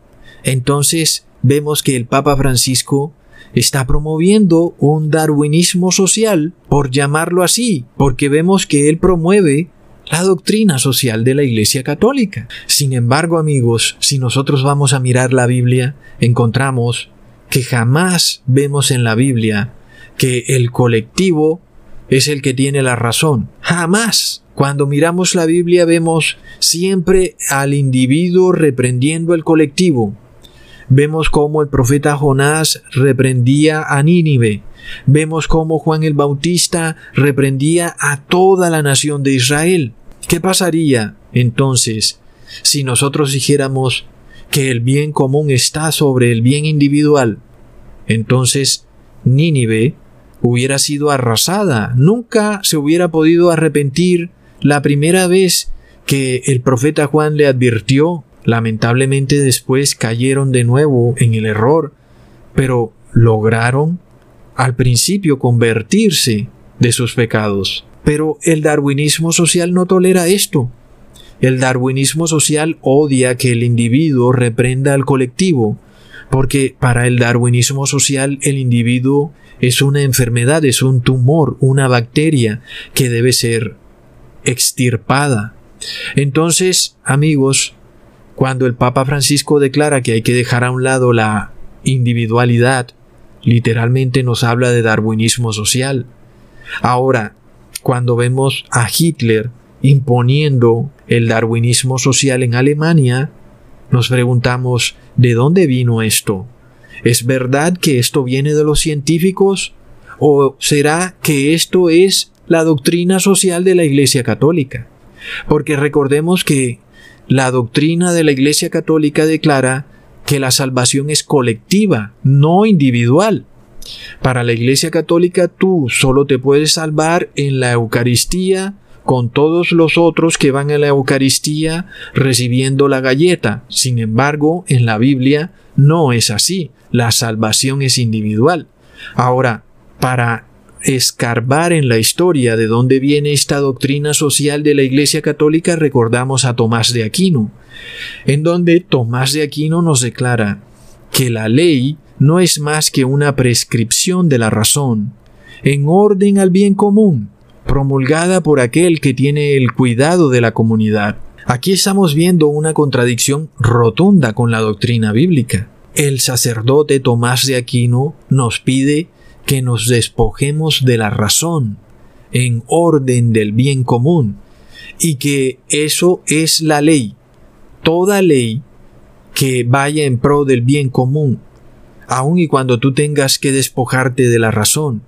Entonces vemos que el Papa Francisco está promoviendo un darwinismo social, por llamarlo así, porque vemos que él promueve la doctrina social de la Iglesia Católica. Sin embargo, amigos, si nosotros vamos a mirar la Biblia, encontramos que jamás vemos en la Biblia que el colectivo es el que tiene la razón. Jamás. Cuando miramos la Biblia vemos siempre al individuo reprendiendo el colectivo. Vemos cómo el profeta Jonás reprendía a Nínive. Vemos cómo Juan el Bautista reprendía a toda la nación de Israel. ¿Qué pasaría entonces si nosotros dijéramos que el bien común está sobre el bien individual? Entonces Nínive hubiera sido arrasada, nunca se hubiera podido arrepentir la primera vez que el profeta Juan le advirtió. Lamentablemente después cayeron de nuevo en el error, pero lograron al principio convertirse de sus pecados. Pero el darwinismo social no tolera esto. El darwinismo social odia que el individuo reprenda al colectivo, porque para el darwinismo social el individuo es una enfermedad, es un tumor, una bacteria que debe ser extirpada. Entonces, amigos, cuando el Papa Francisco declara que hay que dejar a un lado la individualidad, literalmente nos habla de darwinismo social. Ahora, cuando vemos a Hitler imponiendo el darwinismo social en Alemania, nos preguntamos, ¿de dónde vino esto? ¿Es verdad que esto viene de los científicos? ¿O será que esto es la doctrina social de la Iglesia Católica? Porque recordemos que la doctrina de la Iglesia Católica declara que la salvación es colectiva, no individual. Para la Iglesia Católica tú solo te puedes salvar en la Eucaristía con todos los otros que van a la Eucaristía recibiendo la galleta. Sin embargo, en la Biblia no es así. La salvación es individual. Ahora, para escarbar en la historia de dónde viene esta doctrina social de la Iglesia Católica, recordamos a Tomás de Aquino, en donde Tomás de Aquino nos declara que la ley no es más que una prescripción de la razón, en orden al bien común, promulgada por aquel que tiene el cuidado de la comunidad. Aquí estamos viendo una contradicción rotunda con la doctrina bíblica. El sacerdote Tomás de Aquino nos pide que nos despojemos de la razón en orden del bien común y que eso es la ley. Toda ley que vaya en pro del bien común, aun y cuando tú tengas que despojarte de la razón,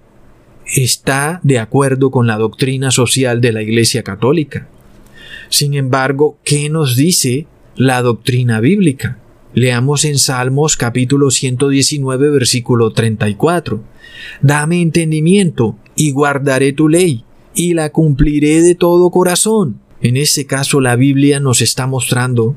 está de acuerdo con la doctrina social de la Iglesia Católica. Sin embargo, ¿qué nos dice la doctrina bíblica? Leamos en Salmos capítulo 119 versículo 34. Dame entendimiento y guardaré tu ley y la cumpliré de todo corazón. En este caso la Biblia nos está mostrando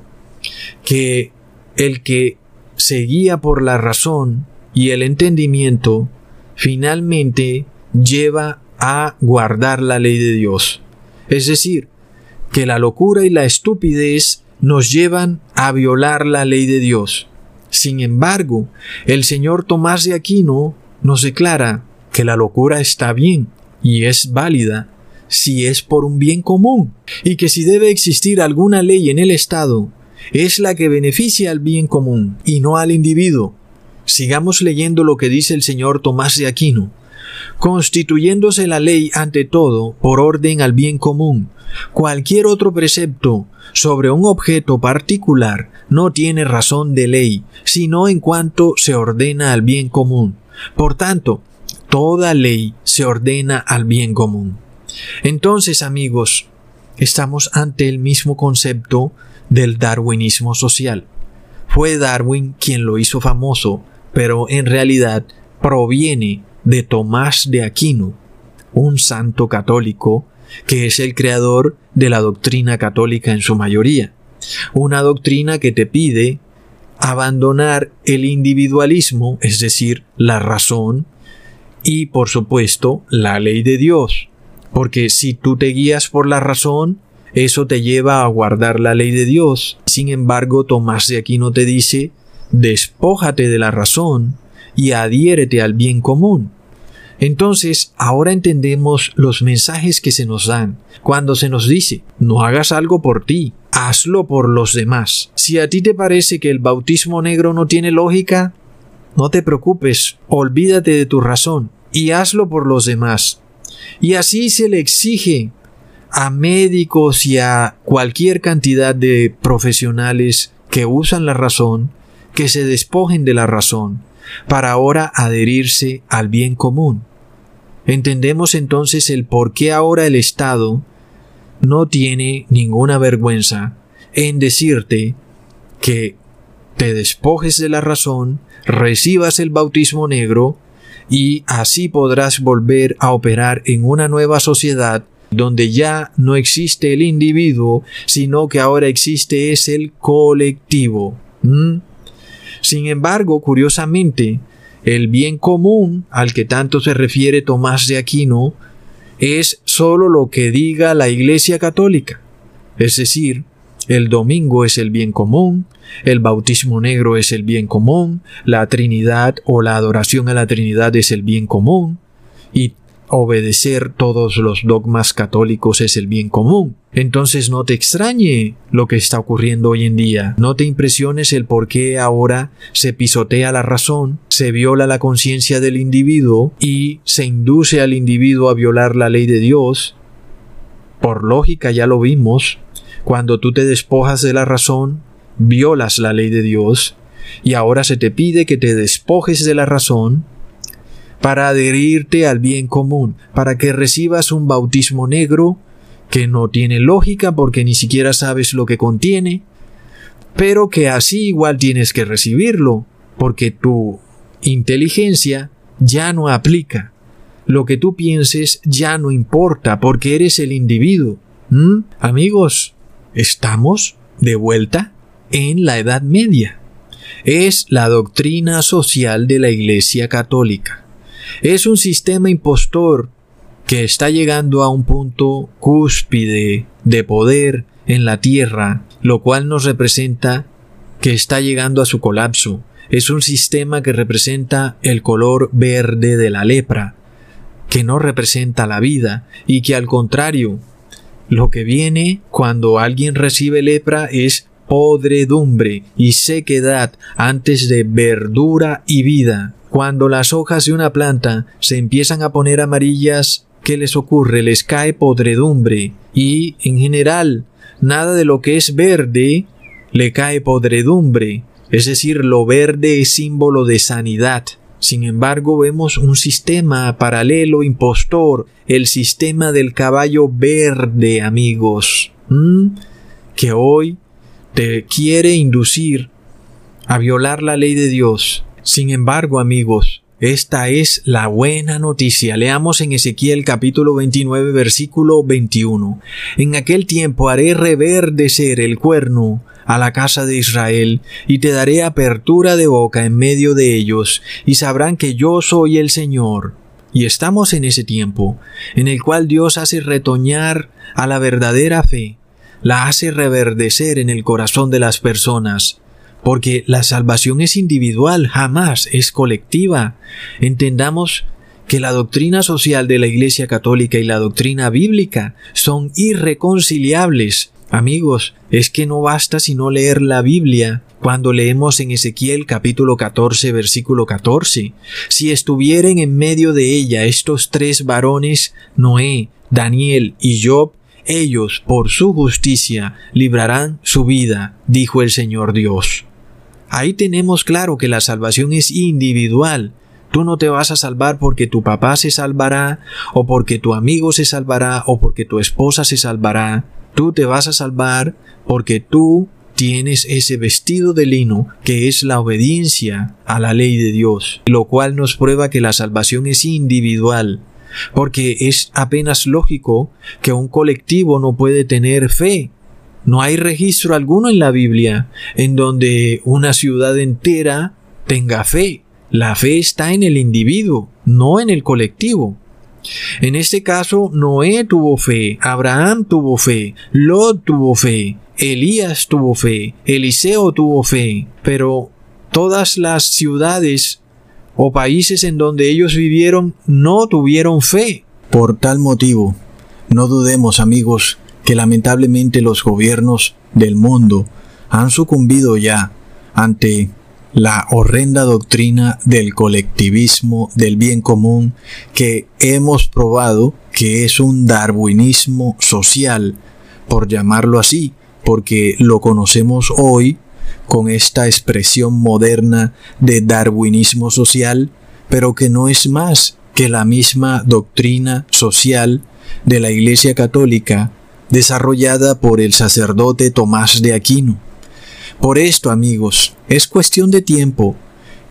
que el que se guía por la razón y el entendimiento finalmente lleva a guardar la ley de Dios. Es decir, que la locura y la estupidez nos llevan a violar la ley de Dios. Sin embargo, el señor Tomás de Aquino nos declara que la locura está bien y es válida si es por un bien común, y que si debe existir alguna ley en el Estado, es la que beneficia al bien común y no al individuo. Sigamos leyendo lo que dice el señor Tomás de Aquino constituyéndose la ley ante todo por orden al bien común. Cualquier otro precepto sobre un objeto particular no tiene razón de ley, sino en cuanto se ordena al bien común. Por tanto, toda ley se ordena al bien común. Entonces, amigos, estamos ante el mismo concepto del darwinismo social. Fue Darwin quien lo hizo famoso, pero en realidad proviene de Tomás de Aquino, un santo católico que es el creador de la doctrina católica en su mayoría. Una doctrina que te pide abandonar el individualismo, es decir, la razón, y por supuesto la ley de Dios. Porque si tú te guías por la razón, eso te lleva a guardar la ley de Dios. Sin embargo, Tomás de Aquino te dice, despójate de la razón y adhiérete al bien común. Entonces, ahora entendemos los mensajes que se nos dan cuando se nos dice, no hagas algo por ti, hazlo por los demás. Si a ti te parece que el bautismo negro no tiene lógica, no te preocupes, olvídate de tu razón y hazlo por los demás. Y así se le exige a médicos y a cualquier cantidad de profesionales que usan la razón, que se despojen de la razón, para ahora adherirse al bien común. Entendemos entonces el por qué ahora el Estado no tiene ninguna vergüenza en decirte que te despojes de la razón, recibas el bautismo negro y así podrás volver a operar en una nueva sociedad donde ya no existe el individuo, sino que ahora existe es el colectivo. ¿Mm? Sin embargo, curiosamente, el bien común al que tanto se refiere Tomás de Aquino es sólo lo que diga la Iglesia Católica. Es decir, el domingo es el bien común, el bautismo negro es el bien común, la Trinidad o la adoración a la Trinidad es el bien común, y obedecer todos los dogmas católicos es el bien común. Entonces no te extrañe lo que está ocurriendo hoy en día. No te impresiones el por qué ahora se pisotea la razón, se viola la conciencia del individuo y se induce al individuo a violar la ley de Dios. Por lógica ya lo vimos. Cuando tú te despojas de la razón, violas la ley de Dios. Y ahora se te pide que te despojes de la razón para adherirte al bien común, para que recibas un bautismo negro que no tiene lógica porque ni siquiera sabes lo que contiene, pero que así igual tienes que recibirlo, porque tu inteligencia ya no aplica. Lo que tú pienses ya no importa, porque eres el individuo. ¿Mm? Amigos, estamos de vuelta en la Edad Media. Es la doctrina social de la Iglesia Católica. Es un sistema impostor que está llegando a un punto cúspide de poder en la tierra, lo cual nos representa que está llegando a su colapso. Es un sistema que representa el color verde de la lepra, que no representa la vida y que al contrario, lo que viene cuando alguien recibe lepra es podredumbre y sequedad antes de verdura y vida. Cuando las hojas de una planta se empiezan a poner amarillas, ¿qué les ocurre? Les cae podredumbre y, en general, nada de lo que es verde le cae podredumbre. Es decir, lo verde es símbolo de sanidad. Sin embargo, vemos un sistema paralelo impostor, el sistema del caballo verde, amigos, que hoy te quiere inducir a violar la ley de Dios. Sin embargo, amigos, esta es la buena noticia. Leamos en Ezequiel capítulo 29 versículo 21. En aquel tiempo haré reverdecer el cuerno a la casa de Israel, y te daré apertura de boca en medio de ellos, y sabrán que yo soy el Señor. Y estamos en ese tiempo, en el cual Dios hace retoñar a la verdadera fe, la hace reverdecer en el corazón de las personas, porque la salvación es individual, jamás es colectiva. Entendamos que la doctrina social de la Iglesia Católica y la doctrina bíblica son irreconciliables. Amigos, es que no basta sino leer la Biblia cuando leemos en Ezequiel capítulo 14 versículo 14. Si estuvieren en medio de ella estos tres varones, Noé, Daniel y Job, ellos por su justicia librarán su vida, dijo el Señor Dios. Ahí tenemos claro que la salvación es individual. Tú no te vas a salvar porque tu papá se salvará, o porque tu amigo se salvará, o porque tu esposa se salvará. Tú te vas a salvar porque tú tienes ese vestido de lino que es la obediencia a la ley de Dios, lo cual nos prueba que la salvación es individual, porque es apenas lógico que un colectivo no puede tener fe, no hay registro alguno en la Biblia en donde una ciudad entera tenga fe. La fe está en el individuo, no en el colectivo. En este caso, Noé tuvo fe, Abraham tuvo fe, Lot tuvo fe, Elías tuvo fe, Eliseo tuvo fe, pero todas las ciudades o países en donde ellos vivieron no tuvieron fe. Por tal motivo, no dudemos amigos que lamentablemente los gobiernos del mundo han sucumbido ya ante la horrenda doctrina del colectivismo, del bien común, que hemos probado que es un darwinismo social, por llamarlo así, porque lo conocemos hoy con esta expresión moderna de darwinismo social, pero que no es más que la misma doctrina social de la Iglesia Católica desarrollada por el sacerdote Tomás de Aquino. Por esto, amigos, es cuestión de tiempo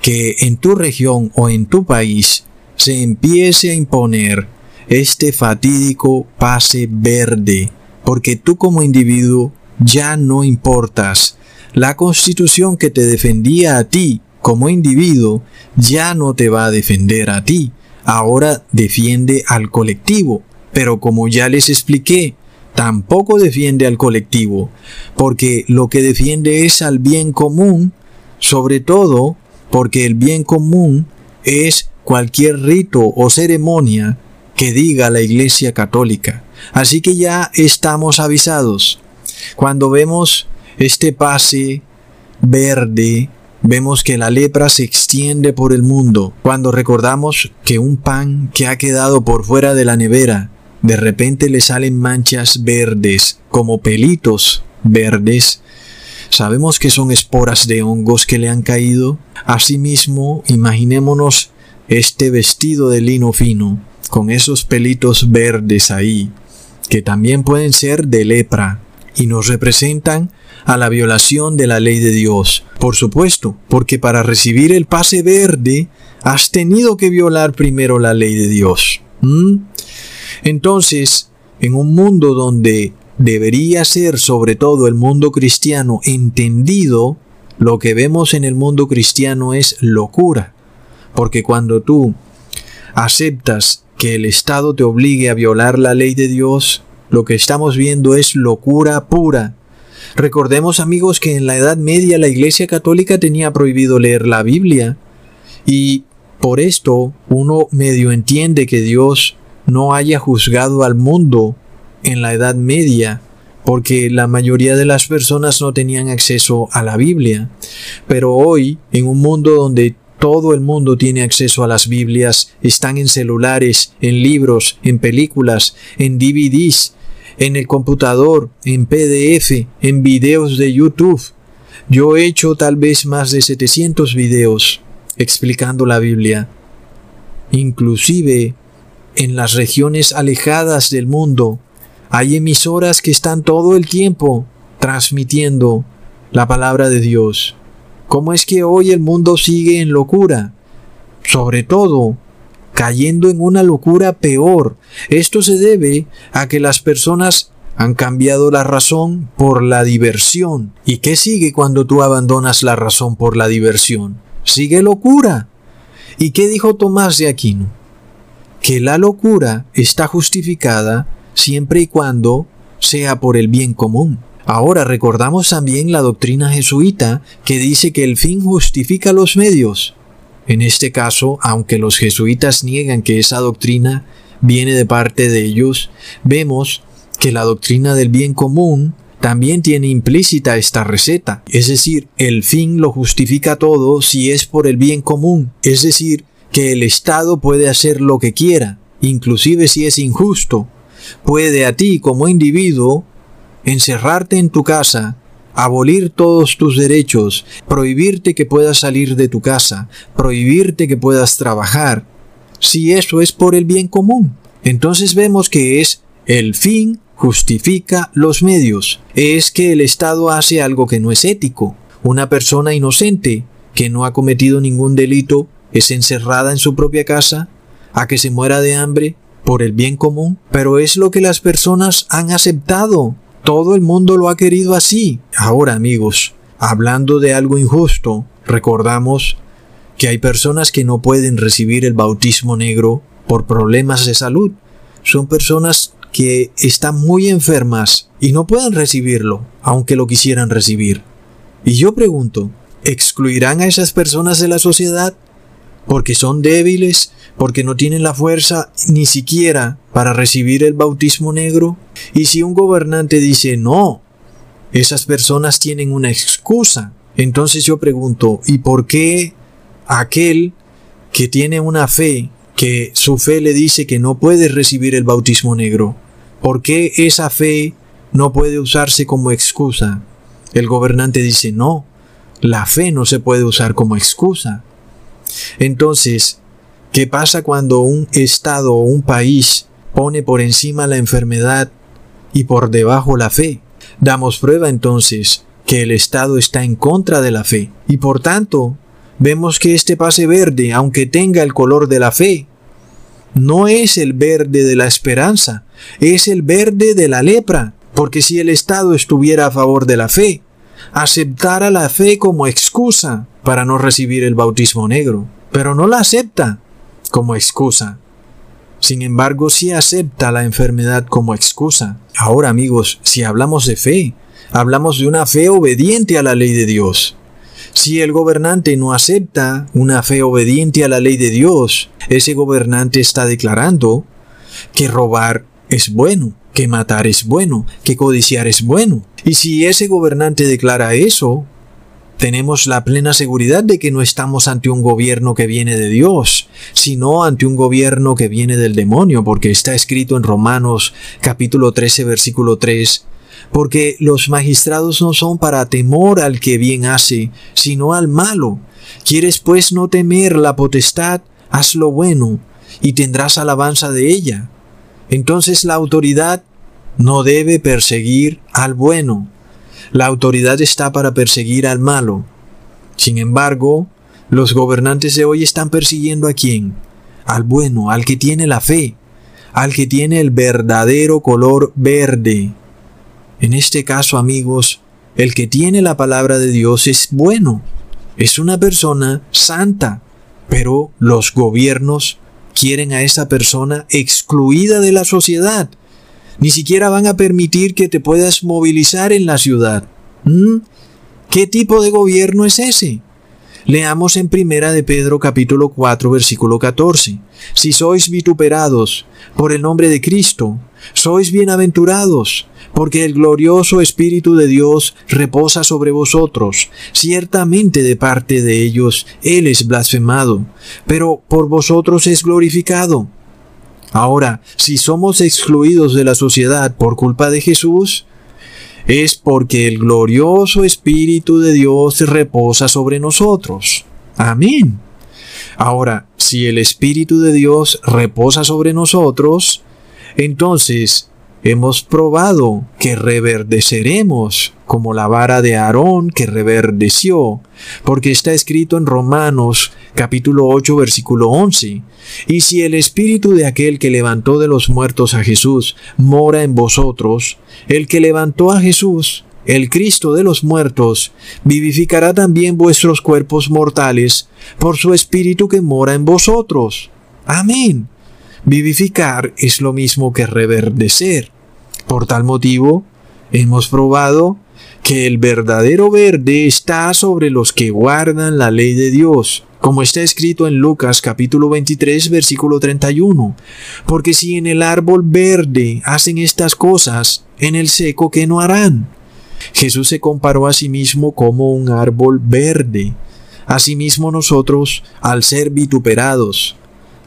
que en tu región o en tu país se empiece a imponer este fatídico pase verde, porque tú como individuo ya no importas. La constitución que te defendía a ti como individuo ya no te va a defender a ti, ahora defiende al colectivo. Pero como ya les expliqué, tampoco defiende al colectivo, porque lo que defiende es al bien común, sobre todo porque el bien común es cualquier rito o ceremonia que diga la Iglesia Católica. Así que ya estamos avisados. Cuando vemos este pase verde, vemos que la lepra se extiende por el mundo. Cuando recordamos que un pan que ha quedado por fuera de la nevera de repente le salen manchas verdes, como pelitos verdes. Sabemos que son esporas de hongos que le han caído. Asimismo, imaginémonos este vestido de lino fino, con esos pelitos verdes ahí, que también pueden ser de lepra. Y nos representan a la violación de la ley de Dios. Por supuesto, porque para recibir el pase verde has tenido que violar primero la ley de Dios. ¿Mm? Entonces, en un mundo donde debería ser sobre todo el mundo cristiano entendido, lo que vemos en el mundo cristiano es locura. Porque cuando tú aceptas que el Estado te obligue a violar la ley de Dios, lo que estamos viendo es locura pura. Recordemos amigos que en la Edad Media la Iglesia Católica tenía prohibido leer la Biblia y por esto uno medio entiende que Dios no haya juzgado al mundo en la Edad Media porque la mayoría de las personas no tenían acceso a la Biblia. Pero hoy, en un mundo donde todo el mundo tiene acceso a las Biblias, están en celulares, en libros, en películas, en DVDs, en el computador, en PDF, en videos de YouTube. Yo he hecho tal vez más de 700 videos explicando la Biblia. Inclusive en las regiones alejadas del mundo hay emisoras que están todo el tiempo transmitiendo la palabra de Dios. ¿Cómo es que hoy el mundo sigue en locura? Sobre todo, cayendo en una locura peor. Esto se debe a que las personas han cambiado la razón por la diversión. ¿Y qué sigue cuando tú abandonas la razón por la diversión? Sigue locura. ¿Y qué dijo Tomás de Aquino? Que la locura está justificada siempre y cuando sea por el bien común. Ahora recordamos también la doctrina jesuita que dice que el fin justifica los medios. En este caso, aunque los jesuitas niegan que esa doctrina viene de parte de ellos, vemos que la doctrina del bien común también tiene implícita esta receta, es decir, el fin lo justifica todo si es por el bien común, es decir, que el Estado puede hacer lo que quiera, inclusive si es injusto, puede a ti como individuo encerrarte en tu casa, abolir todos tus derechos, prohibirte que puedas salir de tu casa, prohibirte que puedas trabajar, si eso es por el bien común. Entonces vemos que es el fin justifica los medios. Es que el Estado hace algo que no es ético. Una persona inocente que no ha cometido ningún delito es encerrada en su propia casa a que se muera de hambre por el bien común, pero es lo que las personas han aceptado. Todo el mundo lo ha querido así. Ahora, amigos, hablando de algo injusto, recordamos que hay personas que no pueden recibir el bautismo negro por problemas de salud. Son personas que están muy enfermas y no pueden recibirlo, aunque lo quisieran recibir. Y yo pregunto, ¿excluirán a esas personas de la sociedad? Porque son débiles, porque no tienen la fuerza ni siquiera para recibir el bautismo negro. Y si un gobernante dice no, esas personas tienen una excusa. Entonces yo pregunto, ¿y por qué aquel que tiene una fe, que su fe le dice que no puede recibir el bautismo negro, ¿por qué esa fe no puede usarse como excusa? El gobernante dice, no, la fe no se puede usar como excusa. Entonces, ¿Qué pasa cuando un Estado o un país pone por encima la enfermedad y por debajo la fe? Damos prueba entonces que el Estado está en contra de la fe y por tanto vemos que este pase verde, aunque tenga el color de la fe, no es el verde de la esperanza, es el verde de la lepra, porque si el Estado estuviera a favor de la fe, aceptara la fe como excusa para no recibir el bautismo negro, pero no la acepta como excusa. Sin embargo, sí acepta la enfermedad como excusa. Ahora, amigos, si hablamos de fe, hablamos de una fe obediente a la ley de Dios. Si el gobernante no acepta una fe obediente a la ley de Dios, ese gobernante está declarando que robar es bueno, que matar es bueno, que codiciar es bueno. Y si ese gobernante declara eso, tenemos la plena seguridad de que no estamos ante un gobierno que viene de Dios, sino ante un gobierno que viene del demonio, porque está escrito en Romanos capítulo 13 versículo 3, porque los magistrados no son para temor al que bien hace, sino al malo. ¿Quieres pues no temer la potestad? Haz lo bueno, y tendrás alabanza de ella. Entonces la autoridad no debe perseguir al bueno. La autoridad está para perseguir al malo. Sin embargo, los gobernantes de hoy están persiguiendo a quién? Al bueno, al que tiene la fe, al que tiene el verdadero color verde. En este caso, amigos, el que tiene la palabra de Dios es bueno, es una persona santa, pero los gobiernos quieren a esa persona excluida de la sociedad. Ni siquiera van a permitir que te puedas movilizar en la ciudad. ¿Mm? ¿Qué tipo de gobierno es ese? Leamos en Primera de Pedro capítulo 4 versículo 14. Si sois vituperados por el nombre de Cristo, sois bienaventurados, porque el glorioso Espíritu de Dios reposa sobre vosotros. Ciertamente de parte de ellos Él es blasfemado, pero por vosotros es glorificado. Ahora, si somos excluidos de la sociedad por culpa de Jesús, es porque el glorioso Espíritu de Dios reposa sobre nosotros. Amén. Ahora, si el Espíritu de Dios reposa sobre nosotros, entonces hemos probado que reverdeceremos como la vara de Aarón que reverdeció, porque está escrito en Romanos capítulo 8 versículo 11. Y si el espíritu de aquel que levantó de los muertos a Jesús mora en vosotros, el que levantó a Jesús, el Cristo de los muertos, vivificará también vuestros cuerpos mortales por su espíritu que mora en vosotros. Amén. Vivificar es lo mismo que reverdecer. Por tal motivo, hemos probado que el verdadero verde está sobre los que guardan la ley de Dios, como está escrito en Lucas capítulo 23 versículo 31. Porque si en el árbol verde hacen estas cosas, en el seco, ¿qué no harán? Jesús se comparó a sí mismo como un árbol verde. Asimismo nosotros, al ser vituperados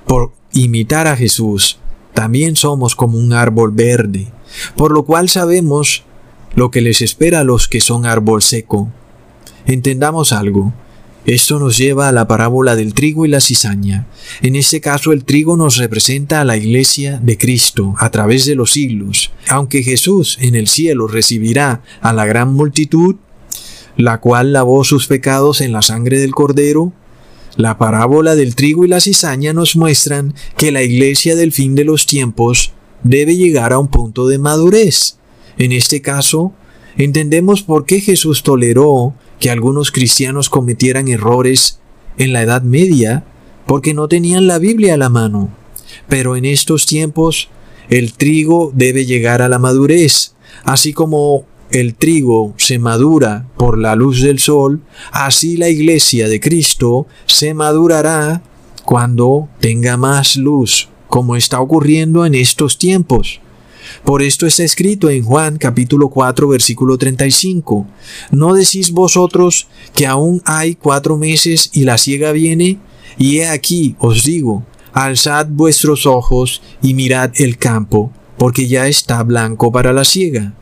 por imitar a Jesús, también somos como un árbol verde, por lo cual sabemos lo que les espera a los que son árbol seco. Entendamos algo. Esto nos lleva a la parábola del trigo y la cizaña. En este caso el trigo nos representa a la iglesia de Cristo a través de los siglos. Aunque Jesús en el cielo recibirá a la gran multitud, la cual lavó sus pecados en la sangre del cordero, la parábola del trigo y la cizaña nos muestran que la iglesia del fin de los tiempos debe llegar a un punto de madurez. En este caso, entendemos por qué Jesús toleró que algunos cristianos cometieran errores en la Edad Media porque no tenían la Biblia a la mano. Pero en estos tiempos el trigo debe llegar a la madurez, así como el trigo se madura por la luz del sol, así la iglesia de Cristo se madurará cuando tenga más luz, como está ocurriendo en estos tiempos. Por esto está escrito en Juan capítulo 4 versículo 35. ¿No decís vosotros que aún hay cuatro meses y la siega viene? Y he aquí os digo, alzad vuestros ojos y mirad el campo, porque ya está blanco para la siega.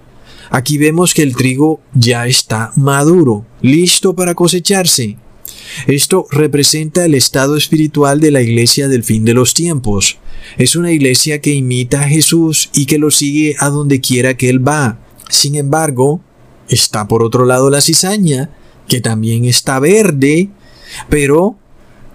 Aquí vemos que el trigo ya está maduro, listo para cosecharse. Esto representa el estado espiritual de la iglesia del fin de los tiempos. Es una iglesia que imita a Jesús y que lo sigue a donde quiera que él va. Sin embargo, está por otro lado la cizaña, que también está verde, pero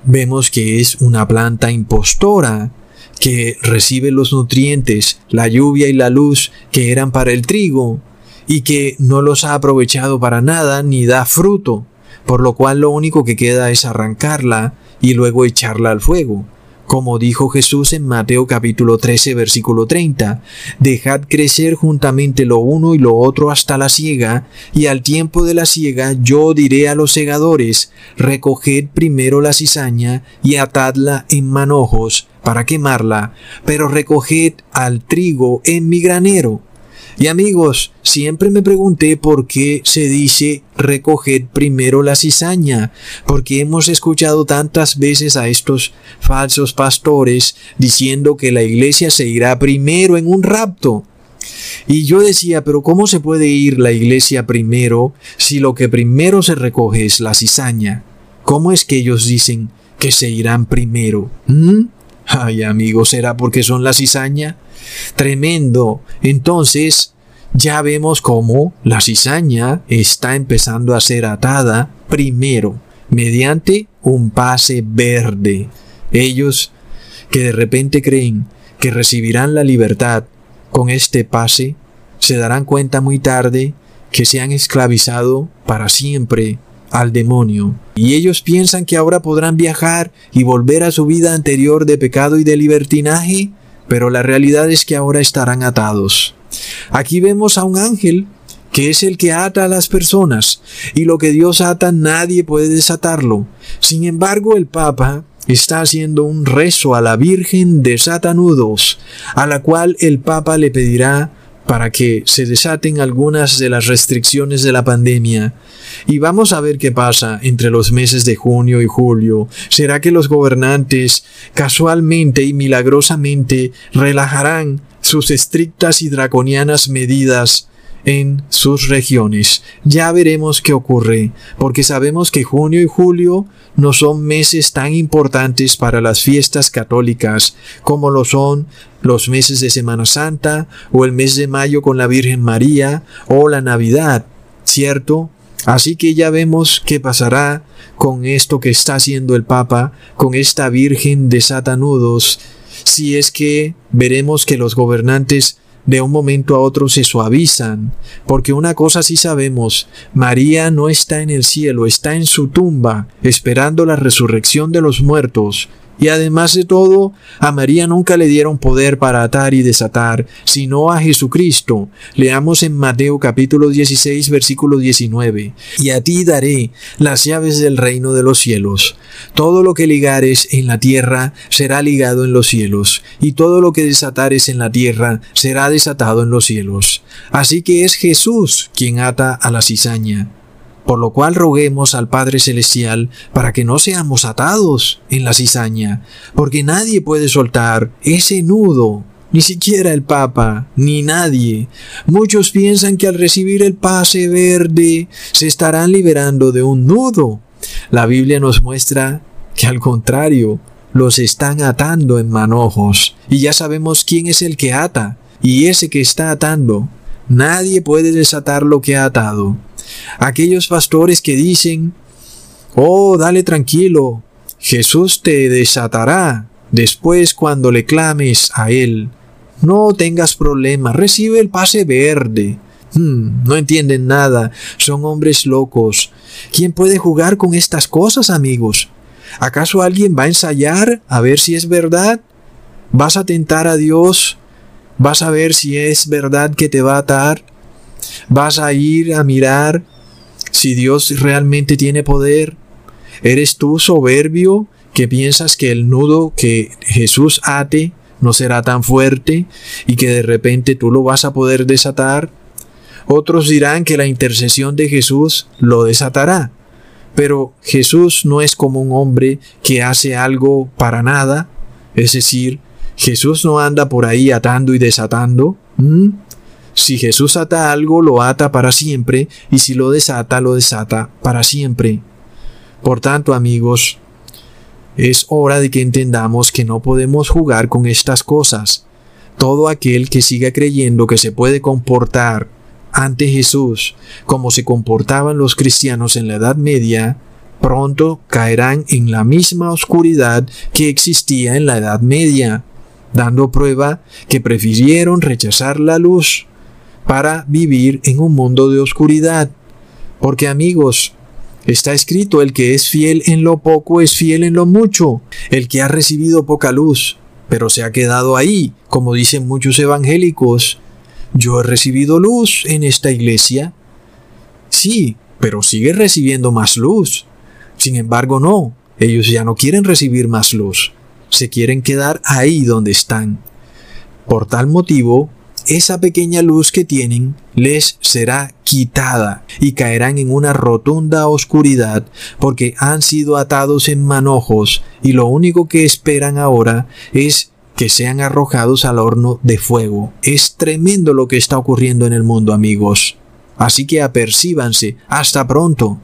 vemos que es una planta impostora, que recibe los nutrientes, la lluvia y la luz que eran para el trigo, y que no los ha aprovechado para nada ni da fruto por lo cual lo único que queda es arrancarla y luego echarla al fuego. Como dijo Jesús en Mateo capítulo 13 versículo 30, dejad crecer juntamente lo uno y lo otro hasta la siega, y al tiempo de la siega yo diré a los segadores, recoged primero la cizaña y atadla en manojos para quemarla, pero recoged al trigo en mi granero y amigos, siempre me pregunté por qué se dice recoged primero la cizaña, porque hemos escuchado tantas veces a estos falsos pastores diciendo que la iglesia se irá primero en un rapto. Y yo decía, pero ¿cómo se puede ir la iglesia primero si lo que primero se recoge es la cizaña? ¿Cómo es que ellos dicen que se irán primero? ¿Mm? Ay, amigos, ¿será porque son la cizaña? Tremendo. Entonces, ya vemos cómo la cizaña está empezando a ser atada primero mediante un pase verde. Ellos que de repente creen que recibirán la libertad con este pase, se darán cuenta muy tarde que se han esclavizado para siempre al demonio. Y ellos piensan que ahora podrán viajar y volver a su vida anterior de pecado y de libertinaje, pero la realidad es que ahora estarán atados. Aquí vemos a un ángel que es el que ata a las personas, y lo que Dios ata nadie puede desatarlo. Sin embargo, el Papa está haciendo un rezo a la Virgen de Satanudos, a la cual el Papa le pedirá para que se desaten algunas de las restricciones de la pandemia. Y vamos a ver qué pasa entre los meses de junio y julio. ¿Será que los gobernantes casualmente y milagrosamente relajarán sus estrictas y draconianas medidas en sus regiones. Ya veremos qué ocurre, porque sabemos que junio y julio no son meses tan importantes para las fiestas católicas como lo son los meses de Semana Santa o el mes de mayo con la Virgen María o la Navidad, ¿cierto? Así que ya vemos qué pasará con esto que está haciendo el Papa, con esta Virgen de Satanudos, si es que veremos que los gobernantes de un momento a otro se suavizan, porque una cosa sí sabemos, María no está en el cielo, está en su tumba, esperando la resurrección de los muertos, y además de todo, a María nunca le dieron poder para atar y desatar, sino a Jesucristo. Leamos en Mateo capítulo 16 versículo 19. Y a ti daré las llaves del reino de los cielos. Todo lo que ligares en la tierra será ligado en los cielos, y todo lo que desatares en la tierra será desatado en los cielos. Así que es Jesús quien ata a la cizaña por lo cual roguemos al Padre Celestial para que no seamos atados en la cizaña, porque nadie puede soltar ese nudo, ni siquiera el Papa, ni nadie. Muchos piensan que al recibir el pase verde se estarán liberando de un nudo. La Biblia nos muestra que al contrario, los están atando en manojos, y ya sabemos quién es el que ata, y ese que está atando. Nadie puede desatar lo que ha atado. Aquellos pastores que dicen, oh, dale tranquilo, Jesús te desatará después cuando le clames a Él. No tengas problema, recibe el pase verde. Hmm, no entienden nada, son hombres locos. ¿Quién puede jugar con estas cosas, amigos? ¿Acaso alguien va a ensayar a ver si es verdad? ¿Vas a tentar a Dios? ¿Vas a ver si es verdad que te va a atar? ¿Vas a ir a mirar si Dios realmente tiene poder? ¿Eres tú soberbio que piensas que el nudo que Jesús ate no será tan fuerte y que de repente tú lo vas a poder desatar? Otros dirán que la intercesión de Jesús lo desatará. Pero Jesús no es como un hombre que hace algo para nada. Es decir, Jesús no anda por ahí atando y desatando. Si Jesús ata algo, lo ata para siempre, y si lo desata, lo desata para siempre. Por tanto, amigos, es hora de que entendamos que no podemos jugar con estas cosas. Todo aquel que siga creyendo que se puede comportar ante Jesús como se comportaban los cristianos en la Edad Media, pronto caerán en la misma oscuridad que existía en la Edad Media, dando prueba que prefirieron rechazar la luz para vivir en un mundo de oscuridad. Porque amigos, está escrito, el que es fiel en lo poco es fiel en lo mucho. El que ha recibido poca luz, pero se ha quedado ahí, como dicen muchos evangélicos. Yo he recibido luz en esta iglesia. Sí, pero sigue recibiendo más luz. Sin embargo, no, ellos ya no quieren recibir más luz. Se quieren quedar ahí donde están. Por tal motivo, esa pequeña luz que tienen les será quitada y caerán en una rotunda oscuridad porque han sido atados en manojos y lo único que esperan ahora es que sean arrojados al horno de fuego. Es tremendo lo que está ocurriendo en el mundo amigos. Así que apercíbanse. Hasta pronto.